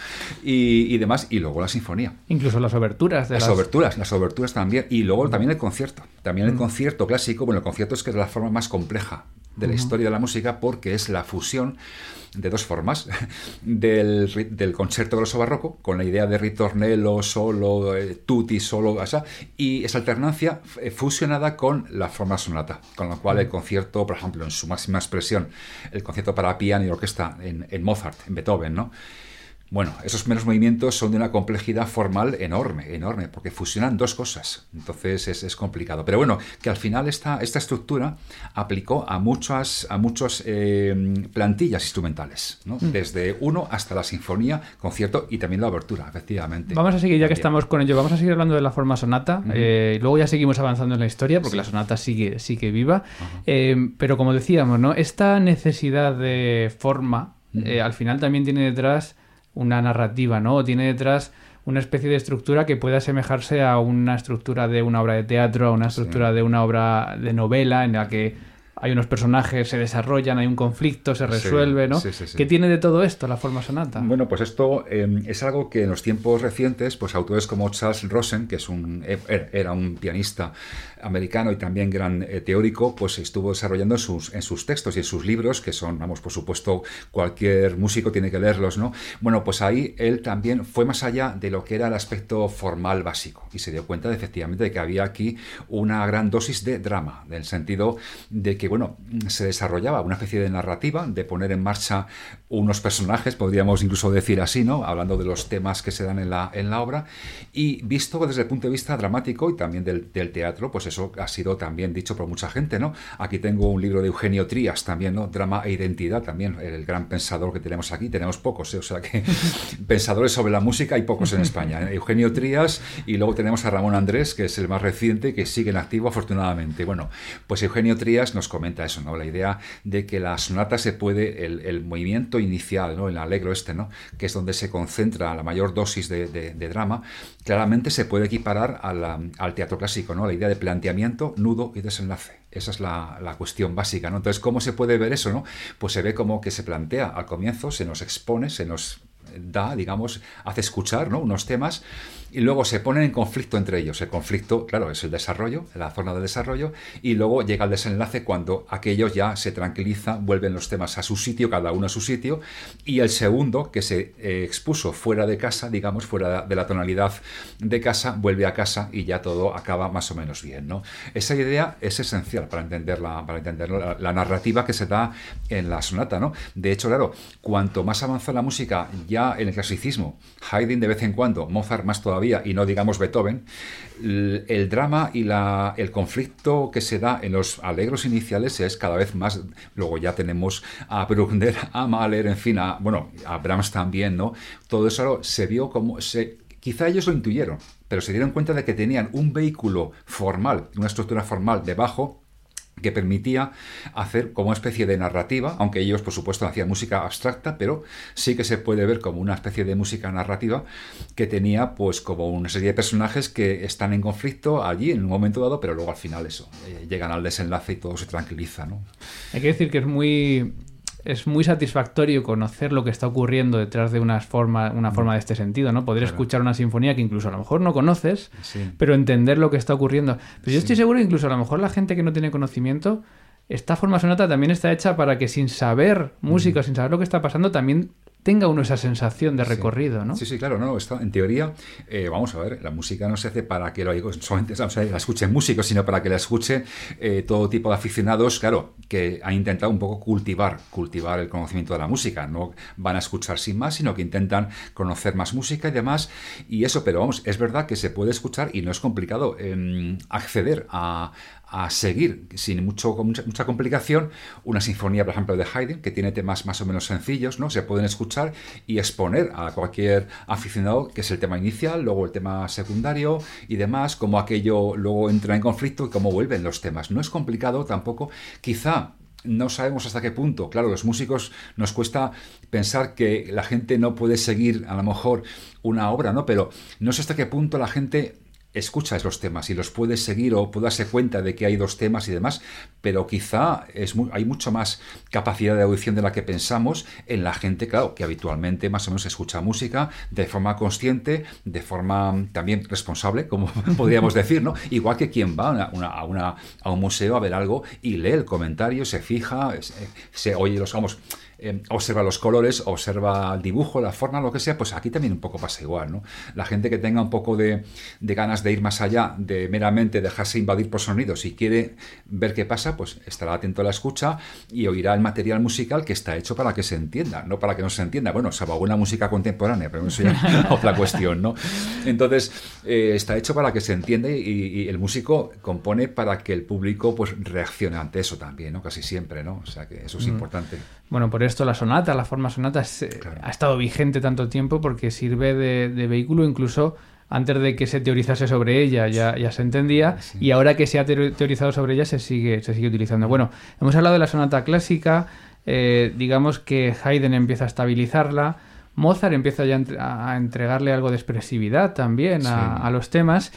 y, demás, y luego la sinfonía. Incluso las oberturas. De las, oberturas, las oberturas también, y luego también el concierto. También el concierto clásico, bueno, el concierto es que es la forma más compleja de la historia de la música porque es la fusión de dos formas, [laughs] del, del concierto grosso barroco, con la idea de ritornello, solo, eh, tutti, solo, y esa alternancia eh, fusionada con la forma sonata, con lo cual el concierto, por ejemplo, en su máxima expresión, el concierto para piano y orquesta en, en Mozart, en Beethoven, ¿no? Bueno, esos menos movimientos son de una complejidad formal enorme, enorme, porque fusionan dos cosas. Entonces es, complicado. Pero bueno, que al final esta, esta estructura aplicó a muchas a muchos, eh, plantillas instrumentales, ¿no? Mm. desde uno hasta la sinfonía, concierto y también la abertura, efectivamente. Vamos a seguir, ya que estamos con ello, vamos a seguir hablando de la forma sonata. Eh, luego ya seguimos avanzando en la historia, porque la sonata sigue, sigue viva. Eh, pero como decíamos, ¿no? esta necesidad de forma, al final también tiene detrás una narrativa, ¿no? tiene detrás una especie de estructura que puede asemejarse a una estructura de una obra de teatro, a una estructura de una obra de novela en la que hay unos personajes, se desarrollan, hay un conflicto, se resuelve, ¿no? ¿Qué tiene de todo esto la forma sonata? Bueno, pues esto em, es algo que en los tiempos recientes, pues autores como Charles Rosen, que es un, e, er, era un pianista americano y también gran eh, teórico, pues estuvo desarrollando en sus, en sus textos y en sus libros, que son, vamos, por supuesto, cualquier músico tiene que leerlos, ¿no? Bueno, pues ahí él también fue más allá de lo que era el aspecto formal básico y se dio cuenta de, efectivamente de que había aquí una gran dosis de drama, en el sentido de que, bueno, se desarrollaba una especie de narrativa, de poner en marcha unos personajes, podríamos incluso decir así, ¿no? Hablando de los temas que se dan en la, en la obra, y visto desde el punto de vista dramático y también del, del teatro, pues eso ha sido también dicho por mucha gente, ¿no? Aquí tengo un libro de Eugenio Trías también, ¿no? Drama e identidad también, el gran pensador que tenemos aquí, tenemos pocos, ¿eh? o sea que [laughs] pensadores sobre la música hay pocos en España. ¿eh? Eugenio Trías y luego tenemos a Ramón Andrés, que es el más reciente, que sigue en activo afortunadamente. Bueno, pues Eugenio Trías nos comenta eso, ¿no? La idea de que la sonata se puede, el, movimiento inicial, ¿no? El alegro este, ¿no? Que es donde se concentra la mayor dosis de, drama, claramente se puede equiparar al teatro clásico, ¿no? La idea de plantear nudo y desenlace. Esa es la, cuestión básica, ¿no? Entonces, ¿cómo se puede ver eso, no? Pues se ve como que se plantea al comienzo, se nos expone, se nos da, digamos, hace escuchar ¿no? unos temas y luego se ponen en conflicto entre ellos. El conflicto, claro, es el desarrollo, la zona de desarrollo, y luego llega el desenlace cuando aquellos ya se tranquilizan, vuelven los temas a su sitio, cada uno a su sitio, y el segundo, que se eh, expuso fuera de casa, digamos, fuera de la tonalidad de casa, vuelve a casa y ya todo acaba más o menos bien. ¿no? Esa idea es esencial para entender, la, para entender la, narrativa que se da en la sonata. ¿no? De hecho, claro, cuanto más avanza la música ya en el clasicismo, Haydn de vez en cuando, Mozart más todavía, y no digamos Beethoven, el, drama y la, el conflicto que se da en los alegros iniciales es cada vez más. Luego ya tenemos a Bruckner, a Mahler, en fin, a, bueno, a Brahms también, ¿no? Todo eso se vio como. Se, quizá ellos lo intuyeron, pero se dieron cuenta de que tenían un vehículo formal, una estructura formal debajo que permitía hacer como una especie de narrativa, aunque ellos por supuesto hacían música abstracta, pero sí que se puede ver como una especie de música narrativa que tenía pues como una serie de personajes que están en conflicto allí en un momento dado, pero luego al final eso, eh, llegan al desenlace y todo se tranquiliza. ¿no? Hay que decir que es muy es muy satisfactorio conocer lo que está ocurriendo detrás de una forma, una forma de este sentido, ¿no? Poder escuchar una sinfonía que incluso a lo mejor no conoces, pero entender lo que está ocurriendo. Pero yo estoy seguro que incluso a lo mejor la gente que no tiene conocimiento, esta forma sonata también está hecha para que sin saber música, sin saber lo que está pasando, también tenga uno esa sensación de recorrido, ¿no? Sí, sí, claro, no, en teoría, eh, vamos a ver, la música no se hace para que lo solamente la escuchen músicos, sino para que la escuchen eh, todo tipo de aficionados, claro, que han intentado un poco cultivar, cultivar el conocimiento de la música, no van a escuchar sin más, sino que intentan conocer más música y demás, y eso, pero vamos, es verdad que se puede escuchar y no es complicado em, acceder a, a seguir sin mucho, mucha, complicación una sinfonía, por ejemplo, de Haydn, que tiene temas más o menos sencillos, ¿no? Se pueden escuchar y exponer a cualquier aficionado, que es el tema inicial, luego el tema secundario y demás, cómo aquello luego entra en conflicto y cómo vuelven los temas. No es complicado tampoco, quizá no sabemos hasta qué punto. Claro, los músicos nos cuesta pensar que la gente no puede seguir a lo mejor una obra, ¿no? Pero no sé hasta qué punto la gente escuchas los temas y los puedes seguir o puedes darse cuenta de que hay dos temas y demás, pero quizá es hay mucho más capacidad de audición de la que pensamos en la gente, claro, que habitualmente más o menos escucha música de forma consciente, de forma también responsable, como [laughs] podríamos decir, ¿no? Igual que quien va a, a, un museo a ver algo y lee el comentario, se fija, se, oye los, vamos, Em, observa los colores, observa el dibujo, la forma, lo que sea, pues aquí también un poco pasa igual, ¿no? La gente que tenga un poco de, ganas de ir más allá, de meramente dejarse invadir por sonidos y quiere ver qué pasa, pues estará atento a la escucha y oirá el material musical que está hecho para que se entienda, no para que no se entienda. Bueno, salvo alguna música contemporánea, pero eso ya es [laughs] otra cuestión, ¿no? Entonces, eh, está hecho para que se entienda y, el músico compone para que el público pues reaccione ante eso también, ¿no? Casi siempre, ¿no? O sea que eso es mm. importante. Bueno, por esto la sonata, la forma sonata eh, ha estado vigente tanto tiempo porque sirve de, vehículo incluso antes de que se teorizase sobre ella ya, ya se entendía y ahora que se ha teorizado sobre ella se sigue, se sigue utilizando. Bueno, hemos hablado de la sonata clásica, eh, digamos que Haydn empieza a estabilizarla, Mozart empieza ya a entregarle algo de expresividad también a, los temas.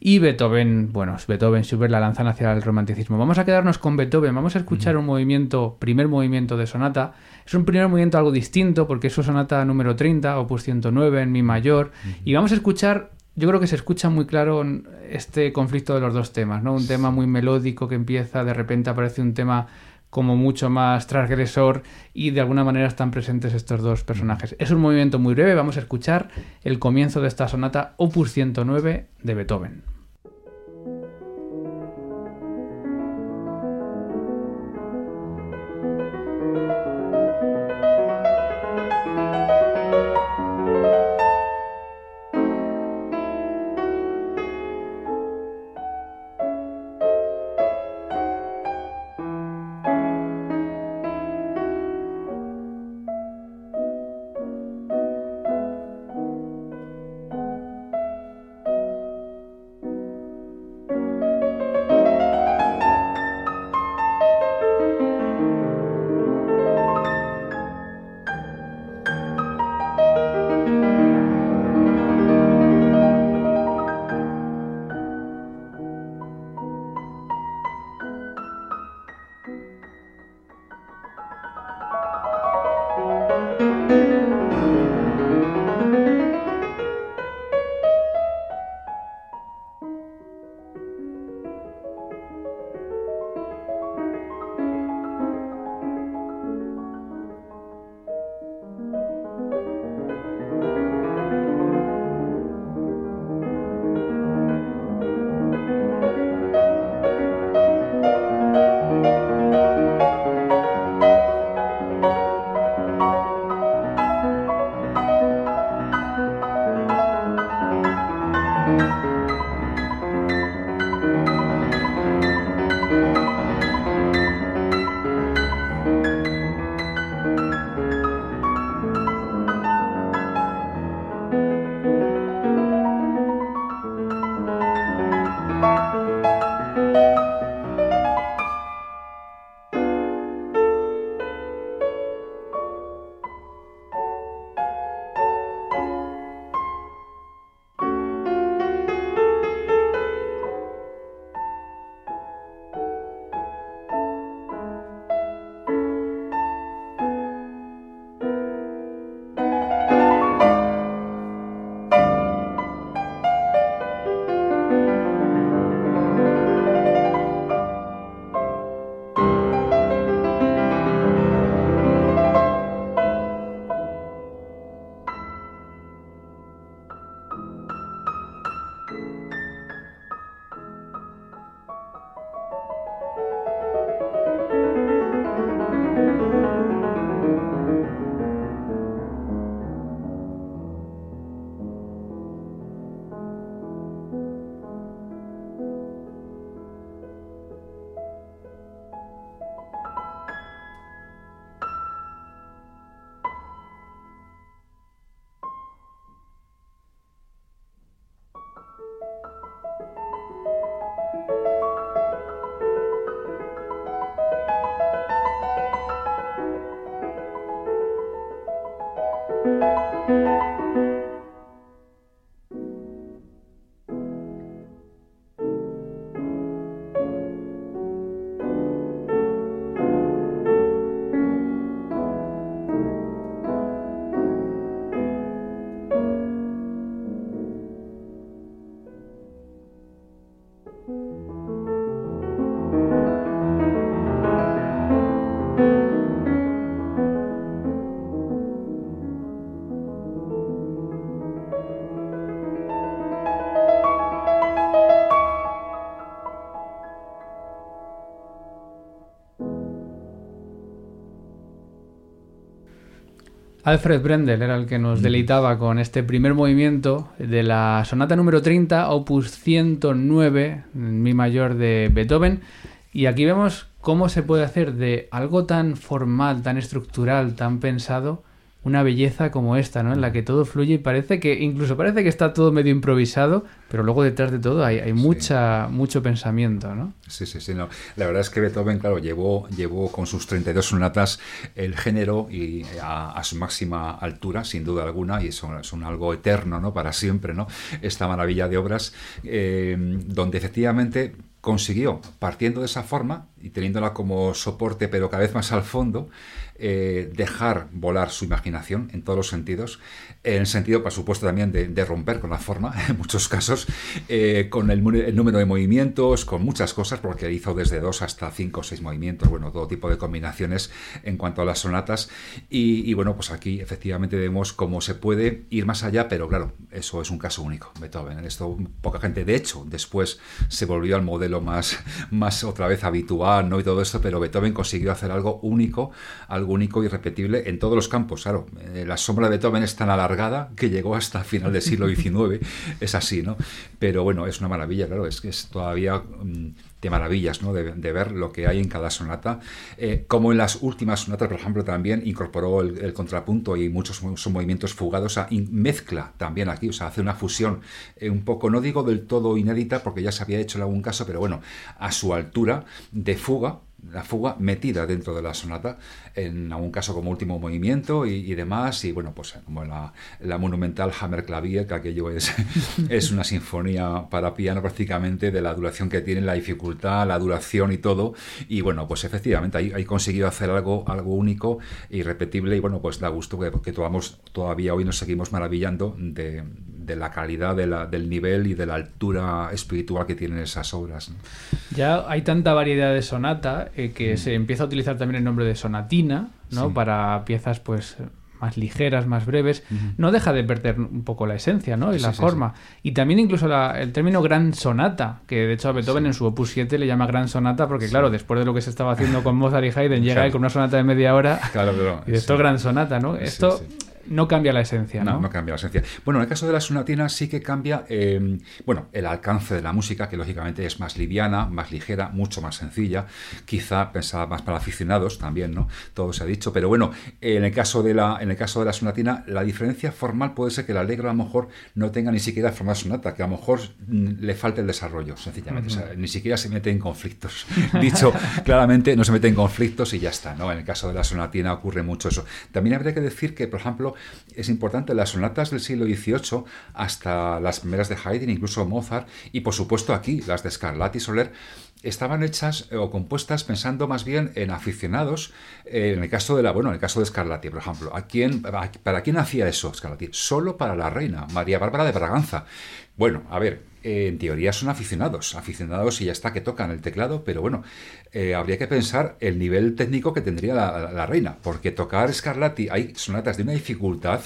Y Beethoven, bueno, Beethoven, Schubert la lanzan hacia el romanticismo. Vamos a quedarnos con Beethoven, vamos a escuchar un movimiento, primer movimiento de sonata. Es un primer movimiento algo distinto porque es su sonata número 30, opus 109 en mi mayor. Y vamos a escuchar yo creo que se escucha muy claro este conflicto de los dos temas, ¿no? Un tema muy melódico que empieza, de repente aparece un tema como mucho más transgresor y de alguna manera están presentes estos dos personajes. Es un movimiento muy breve, vamos a escuchar el comienzo de esta sonata Opus 109 de Beethoven. Alfred Brendel era el que nos deleitaba con este primer movimiento de la sonata número 30, opus 109, mi mayor de Beethoven. Y aquí vemos cómo se puede hacer de algo tan formal, tan estructural, tan pensado, una belleza como esta, ¿no? En la que todo fluye y parece que, incluso parece que está todo medio improvisado, pero luego detrás de todo hay, hay mucha, mucho pensamiento, ¿no? Sí, sí, sí. No. La verdad es que Beethoven, claro, llevó, llevó con sus 32 sonatas el género y a, su máxima altura, sin duda alguna, y son, son algo eterno, ¿no? Para siempre, ¿no? Esta maravilla de obras, eh, donde efectivamente consiguió, partiendo de esa forma y teniéndola como soporte, pero cada vez más al fondo, eh, dejar volar su imaginación en todos los sentidos, en el sentido, por supuesto, también de, romper con la forma, [laughs] en muchos casos, eh, con el, número de movimientos, con muchas cosas, porque hizo desde dos hasta cinco o seis movimientos, bueno, todo tipo de combinaciones en cuanto a las sonatas. Y, bueno, pues aquí efectivamente vemos cómo se puede ir más allá, pero claro, eso es un caso único, Beethoven. Esto poca gente, de hecho, después se volvió al modelo más, [laughs] más otra vez habitual, ¿no? Y todo esto, pero Beethoven consiguió hacer algo único, algo único y repetible en todos los campos. Claro, eh, la sombra de Beethoven es tan alargada que llegó hasta final del siglo [laughs] XIX, es así, ¿no? Pero bueno, es una maravilla, claro, es que es todavía mm, de maravillas, ¿no? De, ver lo que hay en cada sonata. Eh, como en las últimas sonatas, por ejemplo, también incorporó el, contrapunto y muchos son movimientos fugados, o mezcla también aquí, o sea, hace una fusión eh, un poco, no digo del todo inédita, porque ya se había hecho en algún caso, pero bueno, a su altura de fuga, la fuga metida dentro de la sonata, en algún caso como último movimiento y, demás, y bueno, pues como la, la monumental Hammerklavier, que aquello es, [laughs] es una sinfonía para piano prácticamente de la duración que tiene, la dificultad, la duración y todo, y bueno, pues efectivamente ahí, conseguido hacer algo, algo único y repetible, y bueno, pues da gusto que, que todavía hoy nos seguimos maravillando de, de la calidad, de la, del nivel y de la altura espiritual que tienen esas obras. Ya hay tanta variedad de sonata eh, que mm. se empieza a utilizar también el nombre de sonatina, ¿no? Para piezas, pues más ligeras, más breves, no deja de perder un poco la esencia, ¿no? Y la forma. Y también incluso el término gran sonata, que de hecho a Beethoven en su opus 7 le llama gran sonata porque claro, después de lo que se estaba haciendo con Mozart y Haydn, llega él con una sonata de media hora claro, y esto gran sonata, ¿no? Esto no cambia la esencia, ¿no? No, cambia la esencia. Bueno, en el caso de la sonatina sí que cambia, eh, bueno, el alcance de la música, que lógicamente es más liviana, más ligera, mucho más sencilla, quizá pensada más para aficionados también, ¿no? Todo se ha dicho, pero bueno, en el caso de la, en el caso de la sonatina, la diferencia formal puede ser que el alegro a lo mejor no tenga ni siquiera forma sonata, que a lo mejor mm, le falte el desarrollo, sencillamente. ni siquiera se mete en conflictos. [laughs] Dicho claramente, no se mete en conflictos y ya está, ¿no? En el caso de la sonatina ocurre mucho eso. También habría que decir que, por ejemplo, es importante las sonatas del siglo XVIII hasta las primeras de Haydn, incluso Mozart, y por supuesto aquí, las de Scarlatti y Soler, estaban hechas o compuestas pensando más bien en aficionados. Eh, en el caso de la, bueno, en el caso de Scarlatti, por ejemplo, ¿a quién, ¿para quién hacía eso Scarlatti? Solo para la reina, María Bárbara de Braganza. Bueno, a ver, en teoría son aficionados, aficionados y ya está que tocan el teclado, pero bueno, eh, habría que pensar el nivel técnico que tendría la, reina, porque tocar Scarlatti hay sonatas de una dificultad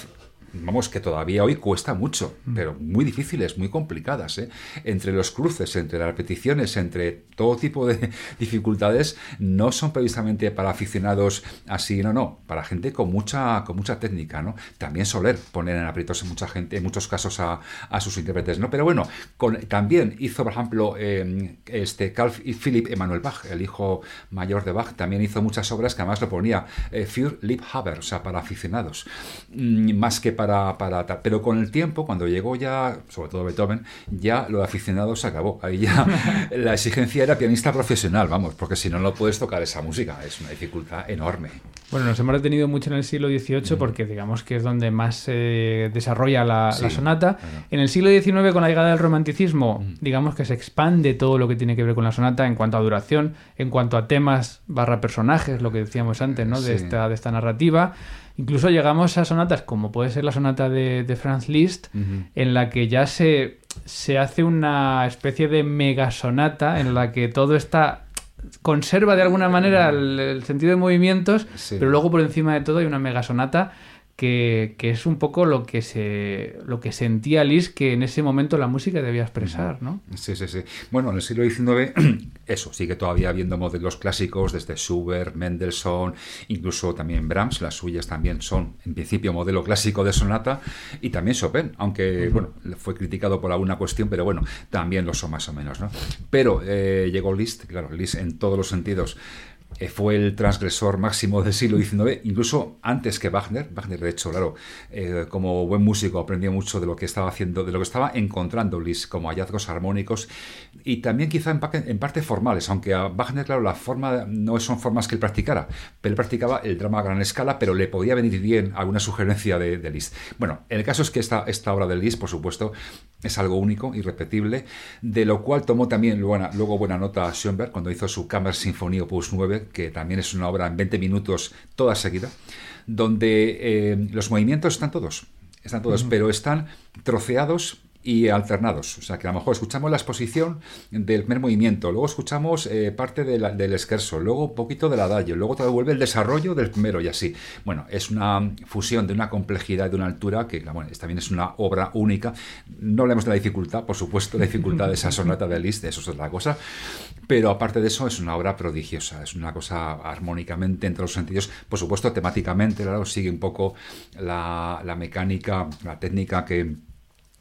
vamos, que todavía hoy cuesta mucho, mm. pero muy difíciles, muy complicadas. ¿eh? Entre los cruces, entre las repeticiones, entre todo tipo de [laughs] dificultades, no son precisamente para aficionados así, no, no, para gente con mucha, con mucha técnica, ¿no? También Soler poner en aprietos en mucha gente, en muchos casos a, sus intérpretes, ¿no? Pero bueno, también hizo, por ejemplo, eh, este Carl Philipp Emanuel Bach, el hijo mayor de Bach, también hizo muchas obras que además lo ponía eh, für Liebhaber, o sea, para aficionados, mm, más que para, para Pero con el tiempo, cuando llegó ya, sobre todo Beethoven, ya lo de aficionados se acabó. Ahí ya [laughs] la exigencia era pianista profesional, vamos, porque si no, no puedes tocar esa música. Es una dificultad enorme. Bueno, nos hemos detenido mucho en el siglo XVIII mm. porque digamos que es donde más se desarrolla la, sonata. En el siglo XIX, con la llegada del romanticismo, mm. digamos que se expande todo lo que tiene que ver con la sonata en cuanto a duración, en cuanto a temas barra personajes, lo que decíamos antes, ¿no? De, esta, de esta narrativa. Incluso llegamos a sonatas como puede ser la sonata de, Franz Liszt, en la que ya se, se hace una especie de megasonata en la que todo está conserva de alguna manera el, sentido de movimientos, pero luego por encima de todo hay una megasonata que, es un poco lo que se lo que sentía Liz que en ese momento la música debía expresar, ¿no? Sí, sí, sí. Bueno, en el siglo XIX, [clears throat] eso, sigue todavía habiendo modelos clásicos desde Schubert, Mendelssohn, incluso también Brahms, las suyas también son en principio modelo clásico de sonata, y también Chopin, aunque, bueno, fue criticado por alguna cuestión, pero bueno, también lo son más o menos, ¿no? Pero eh, llegó Liszt, claro, Liszt en todos los sentidos fue el transgresor máximo del siglo XIX, incluso antes que Wagner. Wagner, de hecho, claro, eh, como buen músico aprendió mucho de lo que estaba haciendo, de lo que estaba encontrando Liszt como hallazgos armónicos y también quizá en, parte formales, aunque a Wagner, claro, la forma no son formas que él practicara, pero él practicaba el drama a gran escala, pero le podía venir bien alguna sugerencia de, de Liszt. Bueno, el caso es que esta, obra de Liszt, por supuesto, es algo único, irrepetible, de lo cual tomó también luego buena nota Schoenberg cuando hizo su Sinfonía Opus 9, que también es una obra en 20 minutos toda seguida, donde eh, los movimientos están todos, están todos, pero están troceados y alternados. O sea, que a lo mejor escuchamos la exposición del primer movimiento, luego escuchamos eh, parte del esquerzo, luego un poquito del adagio, luego te devuelve el desarrollo del primero y así. Bueno, es una fusión de una complejidad y de una altura que bueno, también es una obra única. No hablemos de la dificultad, por supuesto, la dificultad de esa [laughs] sonata de Liszt, eso es otra cosa, pero aparte de eso es una obra prodigiosa, es una cosa armónicamente en todos los sentidos, por supuesto temáticamente, claro, sigue un poco la, la mecánica, la técnica que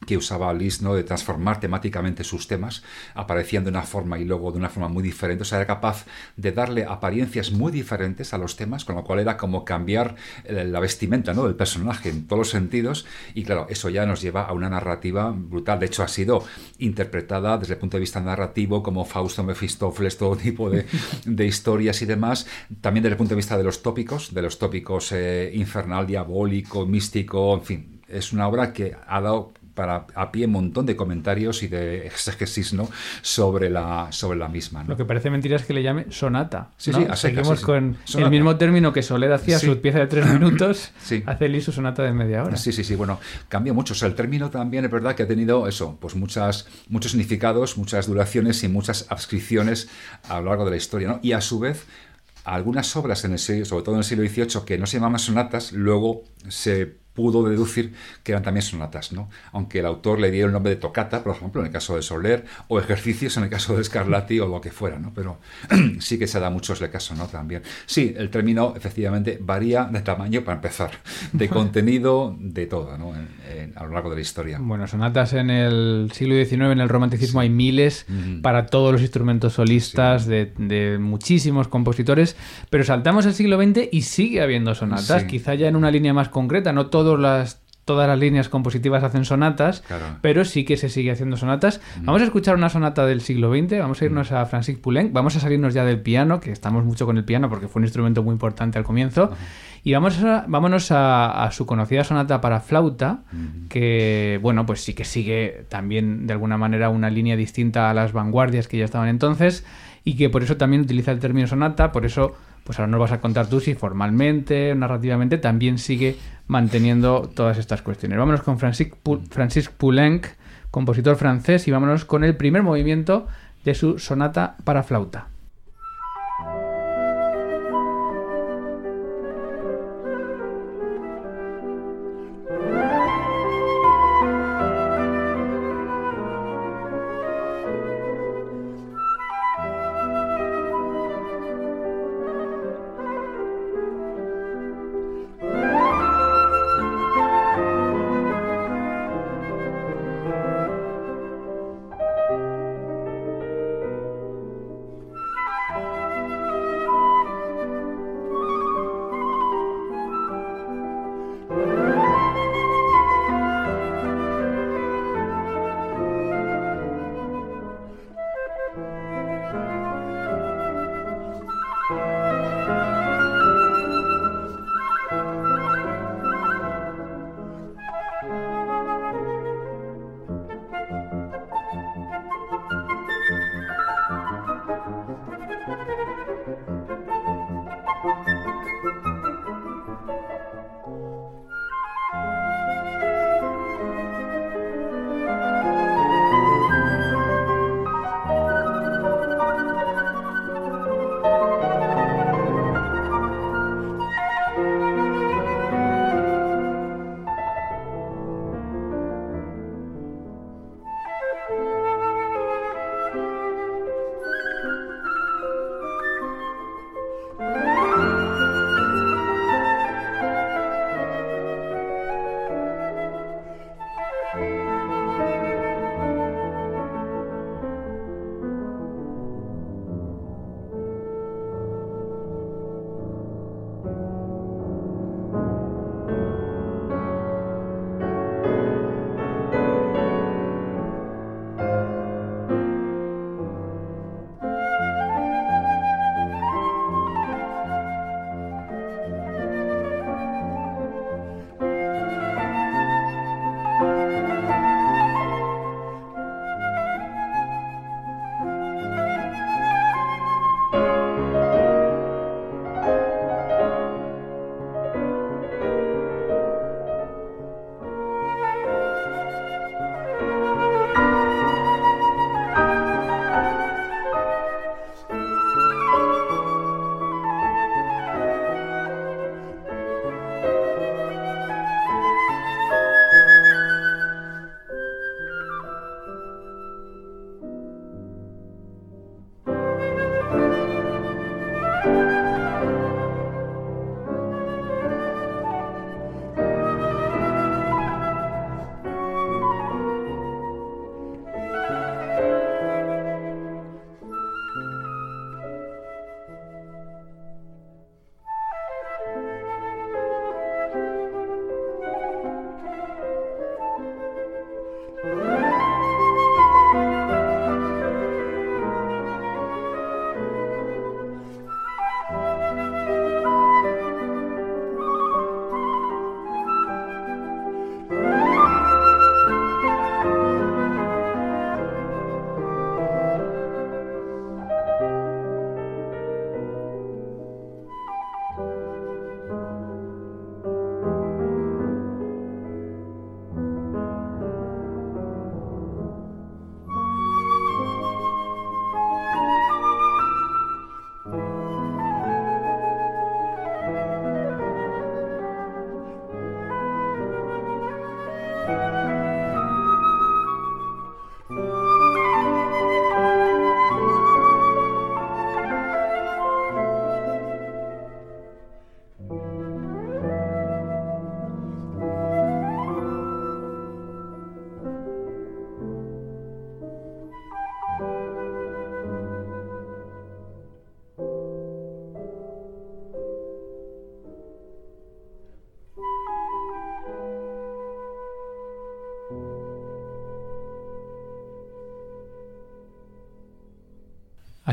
que usaba Liszt, ¿no? de transformar temáticamente sus temas, aparecían de una forma y luego de una forma muy diferente. O sea, era capaz de darle apariencias muy diferentes a los temas, con lo cual era como cambiar la vestimenta ¿no? del personaje en todos los sentidos. Y claro, eso ya nos lleva a una narrativa brutal. De hecho, ha sido interpretada desde el punto de vista narrativo como Fausto, Mefistófeles, todo tipo [laughs] de, historias y demás. También desde el punto de vista de los tópicos, de los tópicos eh, infernal, diabólico, místico, en fin. Es una obra que ha dado para a pie un montón de comentarios y de exégesis ¿no? sobre, la, sobre la misma. Lo que parece mentira es que le llame sonata. Sí, sí, Seguimos con el mismo término que Soler hacía su pieza de tres minutos, [coughs] hace Lee su sonata de media hora. Sí, sí, sí, bueno, cambia mucho. O sea, el término también es verdad que ha tenido eso, pues muchas, muchos significados, muchas duraciones y muchas adscripciones a lo largo de la historia. ¿no? Y a su vez, algunas obras, en el, sobre todo en el siglo XVIII, que no se llamaban sonatas, luego se pudo deducir que eran también sonatas, ¿no? Aunque el autor le diera el nombre de tocata, por ejemplo, en el caso de Soler, o ejercicios en el caso de Scarlatti o lo que fuera, ¿no? Pero [clears throat] sí que se da mucho ese caso, ¿no? También. Sí, el término efectivamente varía de tamaño para empezar, de contenido, de todo, ¿no? a lo largo de la historia. Bueno, sonatas en el siglo XIX, en el romanticismo, hay miles para todos los instrumentos solistas de, de, muchísimos compositores, pero saltamos al siglo XX y sigue habiendo sonatas, quizá ya en una línea más concreta, no todas las todas las líneas compositivas hacen sonatas, pero sí que se sigue haciendo sonatas. Vamos a escuchar una sonata del siglo XX, vamos a irnos a Francis Poulenc, vamos a salirnos ya del piano, que estamos mucho con el piano porque fue un instrumento muy importante al comienzo, y vamos a, vámonos a, su conocida sonata para flauta, que, bueno, pues sí que sigue también de alguna manera una línea distinta a las vanguardias que ya estaban entonces, y que por eso también utiliza el término sonata, por eso pues ahora nos vas a contar tú si formalmente, narrativamente, también sigue manteniendo todas estas cuestiones. Vámonos con Francis, Francis Poulenc, compositor francés, y vámonos con el primer movimiento de su sonata para flauta.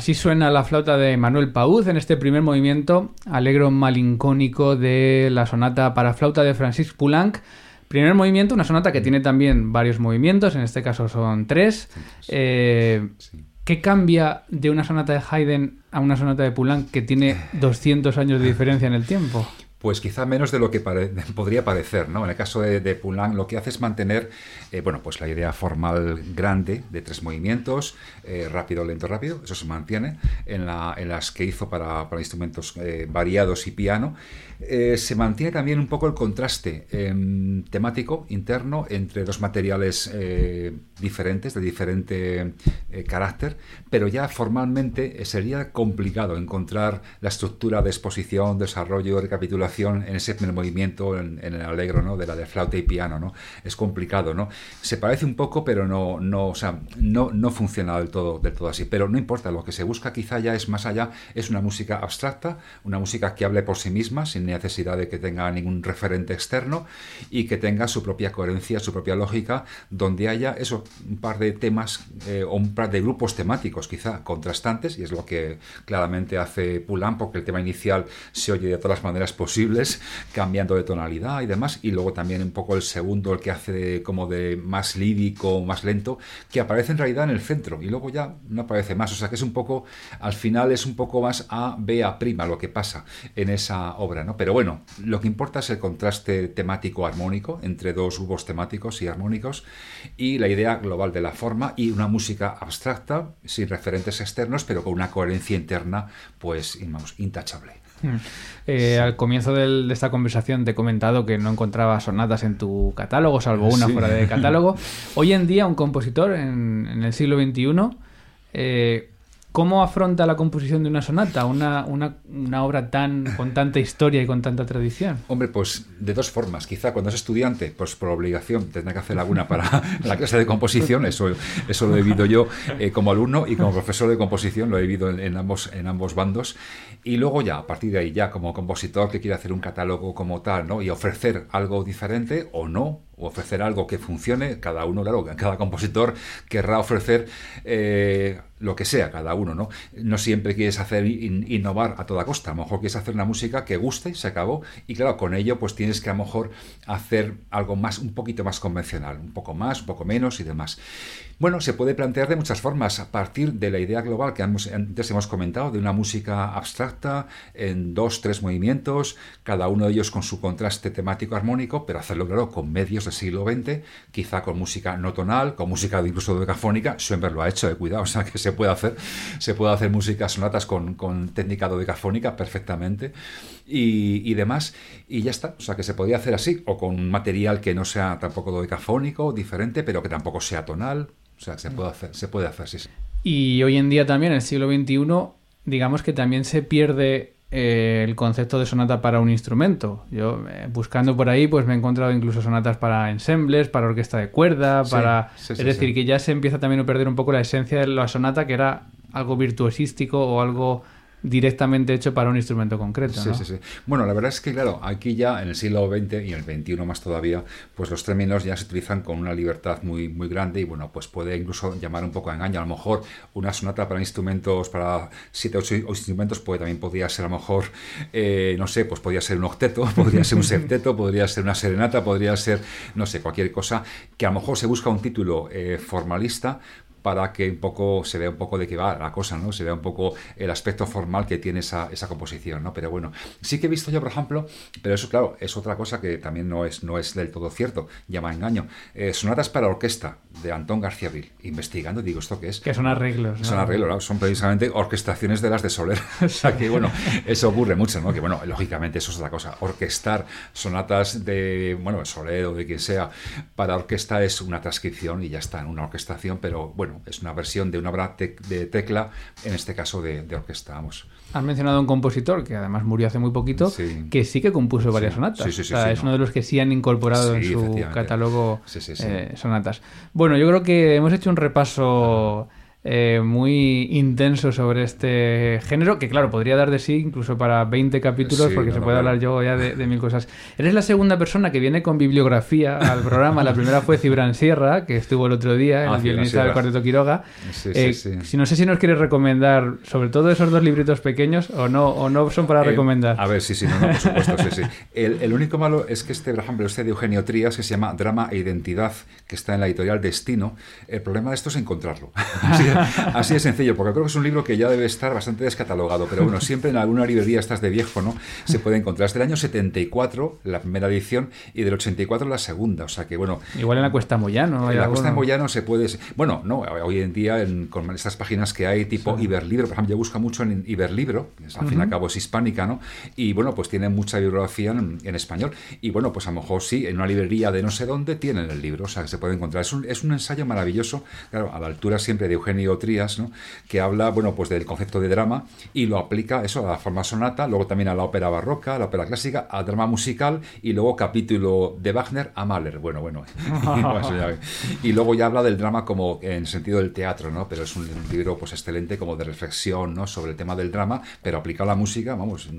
Así suena la flauta de Manuel Pauz en este primer movimiento, alegro malincónico de la sonata para flauta de Francis Poulenc. Primer movimiento, una sonata que tiene también varios movimientos, en este caso son tres. Eh, ¿Qué cambia de una sonata de Haydn a una sonata de Poulenc que tiene [laughs] 200 años de diferencia en el tiempo? Pues quizá menos de lo que [laughs] podría parecer, ¿no? En el caso de, de Poulenc lo que hace es mantener, eh, bueno, pues la idea formal grande de tres movimientos, eh, rápido, lento, rápido, eso se mantiene en, las que hizo para, instrumentos eh, variados y piano. se mantiene también un poco el contraste em, temático interno entre dos materiales diferentes, de diferente carácter, pero ya formalmente sería complicado encontrar la estructura de exposición, desarrollo, recapitulación en ese movimiento, en, el alegro, ¿no? De la de flauta y piano, ¿no? Es complicado, ¿no? Se parece un poco, pero no, no, o sea, no, no funciona del todo, del todo así. Pero no importa, lo que se busca quizá ya es más allá, es una música abstracta, una música que hable por sí misma, sin necesidad de que tenga ningún referente externo y que tenga su propia coherencia, su propia lógica, donde haya eso, un par de temas eh, o un par de grupos temáticos quizá contrastantes, y es lo que claramente hace Poulan, porque el tema inicial se oye de todas las maneras posibles cambiando de tonalidad y demás. Y luego también un poco el segundo, el que hace como de más lírico, más lento, que aparece en realidad en el centro y luego ya no aparece más. O sea que es un poco, al final es un poco más A, B, A prima lo que pasa en esa obra, ¿no? Pero bueno, lo que importa es el contraste temático armónico entre dos grupos temáticos y armónicos y la idea global de la forma y una música abstracta, sin referentes externos, pero con una coherencia interna, pues, intachable. [laughs] Eh, al comienzo de esta conversación te he comentado que no encontraba sonatas en tu catálogo, salvo una fuera de catálogo. [laughs] Hoy en día un compositor en, el siglo XXI eh, ¿Cómo afronta la composición de una sonata, una, una, obra tan con tanta historia y con tanta tradición? Hombre, pues de dos formas. Quizá cuando es estudiante, pues por obligación tendrá que hacer alguna para [laughs] la clase de composición. Eso, eso lo he vivido yo eh, como alumno y como profesor de composición lo he vivido en, ambos, en ambos bandos. Y luego ya, a partir de ahí, ya como compositor que quiere hacer un catálogo como tal, ¿no? Y ofrecer algo diferente o no, o ofrecer algo que funcione, cada uno, claro, cada compositor querrá ofrecer eh, lo que sea, cada uno, ¿no? No siempre quieres hacer innovar a toda costa, a lo mejor quieres hacer una música que guste, se acabó, y claro, con ello pues tienes que a lo mejor hacer algo más, un poquito más convencional, un poco más, un poco menos y demás. Bueno, se puede plantear de muchas formas, a partir de la idea global que antes hemos comentado, de una música abstracta en dos, tres movimientos, cada uno de ellos con su contraste temático armónico, pero hacerlo claro con medios del siglo XX, quizá con música no tonal, con música incluso dodecafónica, Schoenberg lo ha hecho, de eh, cuidado, [laughs] o sea que se puede hacer, se puede hacer música sonatas con, con técnica dodecafónica perfectamente y, y, demás, y ya está, o sea que se podría hacer así, o con material que no sea tampoco dodecafónico, diferente, pero que tampoco sea tonal, o sea, se puede hacer, se puede hacer, sí, sí. Y hoy en día también, en el siglo XXI, digamos que también se pierde eh, el concepto de sonata para un instrumento. Yo, eh, buscando por ahí, pues me he encontrado incluso sonatas para ensembles, para orquesta de cuerda, para... es decir, que ya se empieza también a perder un poco la esencia de la sonata, que era algo virtuosístico o algo directamente hecho para un instrumento concreto. Sí, sí, sí. Bueno, la verdad es que, claro, aquí ya en el siglo XX y en el XXI más todavía, pues los términos ya se utilizan con una libertad muy, muy grande y, bueno, pues puede incluso llamar un poco a engaño. A lo mejor una sonata para instrumentos, para siete o ocho instrumentos, puede, también podría ser a lo mejor, eh, no sé, pues podría ser un octeto, [laughs] podría ser un septeto, podría ser una serenata, podría ser, no sé, cualquier cosa, que a lo mejor se busca un título eh, formalista, para que un poco se vea un poco de qué va la cosa, ¿no? Se vea un poco el aspecto formal que tiene esa, esa composición, ¿no? Pero bueno, sí que he visto yo, por ejemplo, pero eso, claro, es otra cosa que también no es, no es del todo cierto, llama engaño. Eh, sonatas para orquesta de Antón García Vil. Investigando, digo, ¿esto qué es? Que son arreglos. Son arreglos, son precisamente orquestaciones de las de Soler. [laughs] o sea que, bueno, eso ocurre mucho, ¿no? Que, bueno, lógicamente eso es otra cosa. Orquestar sonatas de, bueno, Soler o de quien sea para orquesta es una transcripción y ya está, en una orquestación, pero bueno, es una versión de una obra de tecla, en este caso de, orquesta. Vamos. Has mencionado un compositor que además murió hace muy poquito, que sí que compuso varias sonatas. es uno de los que sí han incorporado en su catálogo eh, sonatas. Bueno, yo creo que hemos hecho un repaso eh, muy intenso sobre este género, que claro, podría dar de sí incluso para 20 capítulos, Sí, porque no, se puede hablar yo ya de, de mil cosas. Eres la segunda persona que viene con bibliografía al programa. La primera fue Cibran Sierra, que estuvo el otro día, Ah, el violinista del. Cuarteto Quiroga. Sí, Eh, sí, sí. Si no sé si nos quieres recomendar sobre todo esos dos libritos pequeños o no, o no son para Eh, recomendar. A ver, sí, sí, no, no, por supuesto, sí, sí. El, el único malo es que este, por ejemplo, este de Eugenio Trías, que se llama Drama e Identidad, que está en la editorial Destino, el problema de esto es encontrarlo. [laughs] [laughs] Así, de sencillo, porque creo que es un libro que ya debe estar bastante descatalogado, pero bueno, siempre en alguna librería, estas de viejo, ¿no? Se puede encontrar. Es del año 74, la primera edición, y del 84 la segunda, o sea que, bueno, Igual en la Cuesta Moyano. hay en la alguno. Moyano se puede. Bueno, no, hoy en día en- con estas páginas que hay, tipo Iberlibro, por ejemplo, yo busco mucho en Iberlibro, que es, al fin y al cabo es hispánica, ¿no? Y bueno, pues tiene mucha bibliografía en, en español. Y bueno, pues a lo mejor sí, en una librería de no sé dónde tienen el libro, o sea, que se puede encontrar. Es un, es un ensayo maravilloso, claro, a la altura siempre de Eugenio Trías, ¿no? Que habla, bueno, pues del concepto de drama y lo aplica eso a la forma sonata, luego también a la ópera barroca, a la ópera clásica, al drama musical y luego capítulo de Wagner a Mahler. Bueno, bueno. [laughs] Y luego ya habla del drama como en sentido del teatro, ¿no? Pero es un, libro pues excelente como de reflexión, ¿no? Sobre el tema del drama, pero aplicado a la música, vamos,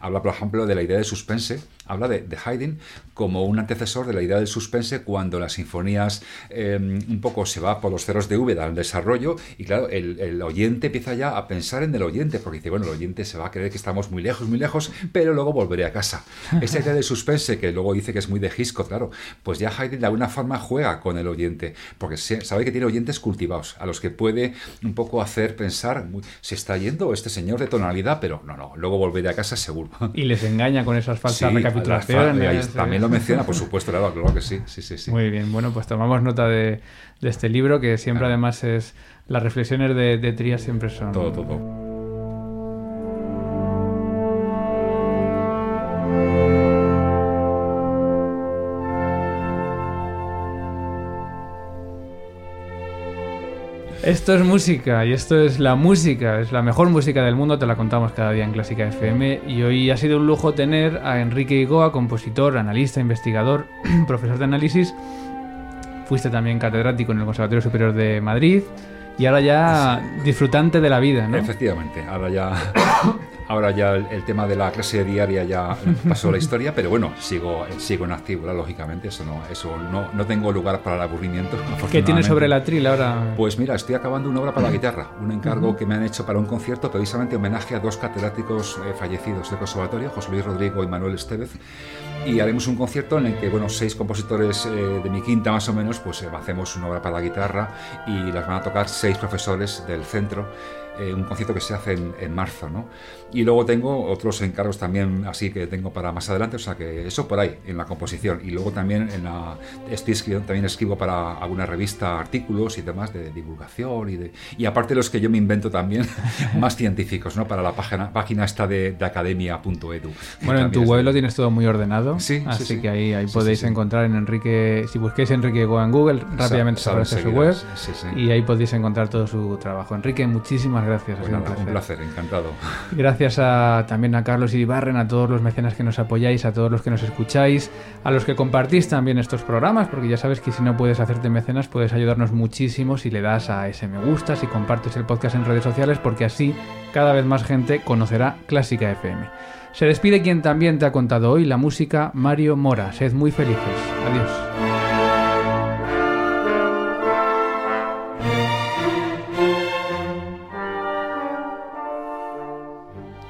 habla por ejemplo de la idea de suspense, habla de, Haydn como un antecesor de la idea del suspense cuando las sinfonías eh, un poco se va por los ceros de V al desarrollo y claro, el, el oyente empieza ya a pensar en el oyente, porque dice, bueno, el oyente se va a creer que estamos muy lejos, muy lejos, pero luego volveré a casa. [laughs] Esa idea de suspense que luego dice que es muy de Hitchcock, claro, pues ya Haydn de alguna forma juega con el oyente, porque sabe que tiene oyentes cultivados, a los que puede un poco hacer pensar, "Uy, se está yendo este señor de tonalidad, pero no, no, luego volveré a casa seguro. Y les engaña con esas falsas Sí, recapitulaciones. también lo menciona, por supuesto, claro, claro que sí, sí, sí, sí. Muy bien, bueno, pues tomamos nota de, de este libro que siempre Claro. además es... Las reflexiones de, de Trías siempre son... Todo, todo. Esto es música y esto es la música, es la mejor música del mundo, te la contamos cada día en Clásica FM y hoy ha sido un lujo tener a Enrique Igoa, compositor, analista, investigador, [clears throat] profesor de análisis. Fuiste también catedrático en el Conservatorio Superior de Madrid y ahora ya disfrutante de la vida, ¿no? Efectivamente, ahora ya, [coughs] ahora ya el, el tema de la clase diaria ya [laughs] pasó la historia, pero bueno, sigo, sigo en activo, lógicamente, eso no, eso no, no tengo lugar para el aburrimiento. [laughs] ¿Qué tienes sobre la tril ahora? Pues mira, estoy acabando una obra para la guitarra, un encargo que me han hecho para un concierto, precisamente homenaje a dos catedráticos eh, fallecidos del conservatorio, José Luis Rodrigo y Manuel Estevez. Y haremos un concierto en el que, bueno, seis compositores eh, de mi quinta más o menos, pues eh, hacemos una obra para la guitarra y las van a tocar seis profesores del centro. eh, un concierto que se hace en, en marzo, ¿no? Y luego tengo otros encargos también así que tengo para más adelante, o sea que eso por ahí, en la composición. Y luego también en la, estoy escribiendo, también escribo para alguna revista artículos y demás de divulgación y de y aparte los que yo me invento también, [laughs] más científicos, ¿no? Para la página, página esta de, de academia.edu. Bueno, en tu web lo tienes todo muy ordenado. Sí, sí, así sí. que ahí, ahí Sí, podéis encontrar en Enrique, si busquéis Enrique Goa en Google, rápidamente Sa- aparece su web sí, sí. y ahí podéis encontrar todo su trabajo. Enrique, muchísimas gracias. ha un placer, encantado. [laughs] [laughs] Gracias a, también a Carlos Iribarren, a todos los mecenas que nos apoyáis, a todos los que nos escucháis, a los que compartís también estos programas, porque ya sabes que si no puedes hacerte mecenas, puedes ayudarnos muchísimo si le das a ese me gusta, si compartes el podcast en redes sociales, porque así cada vez más gente conocerá Clásica FM. Se despide quien también te ha contado hoy la música, Mario Mora. Sed muy felices. Adiós.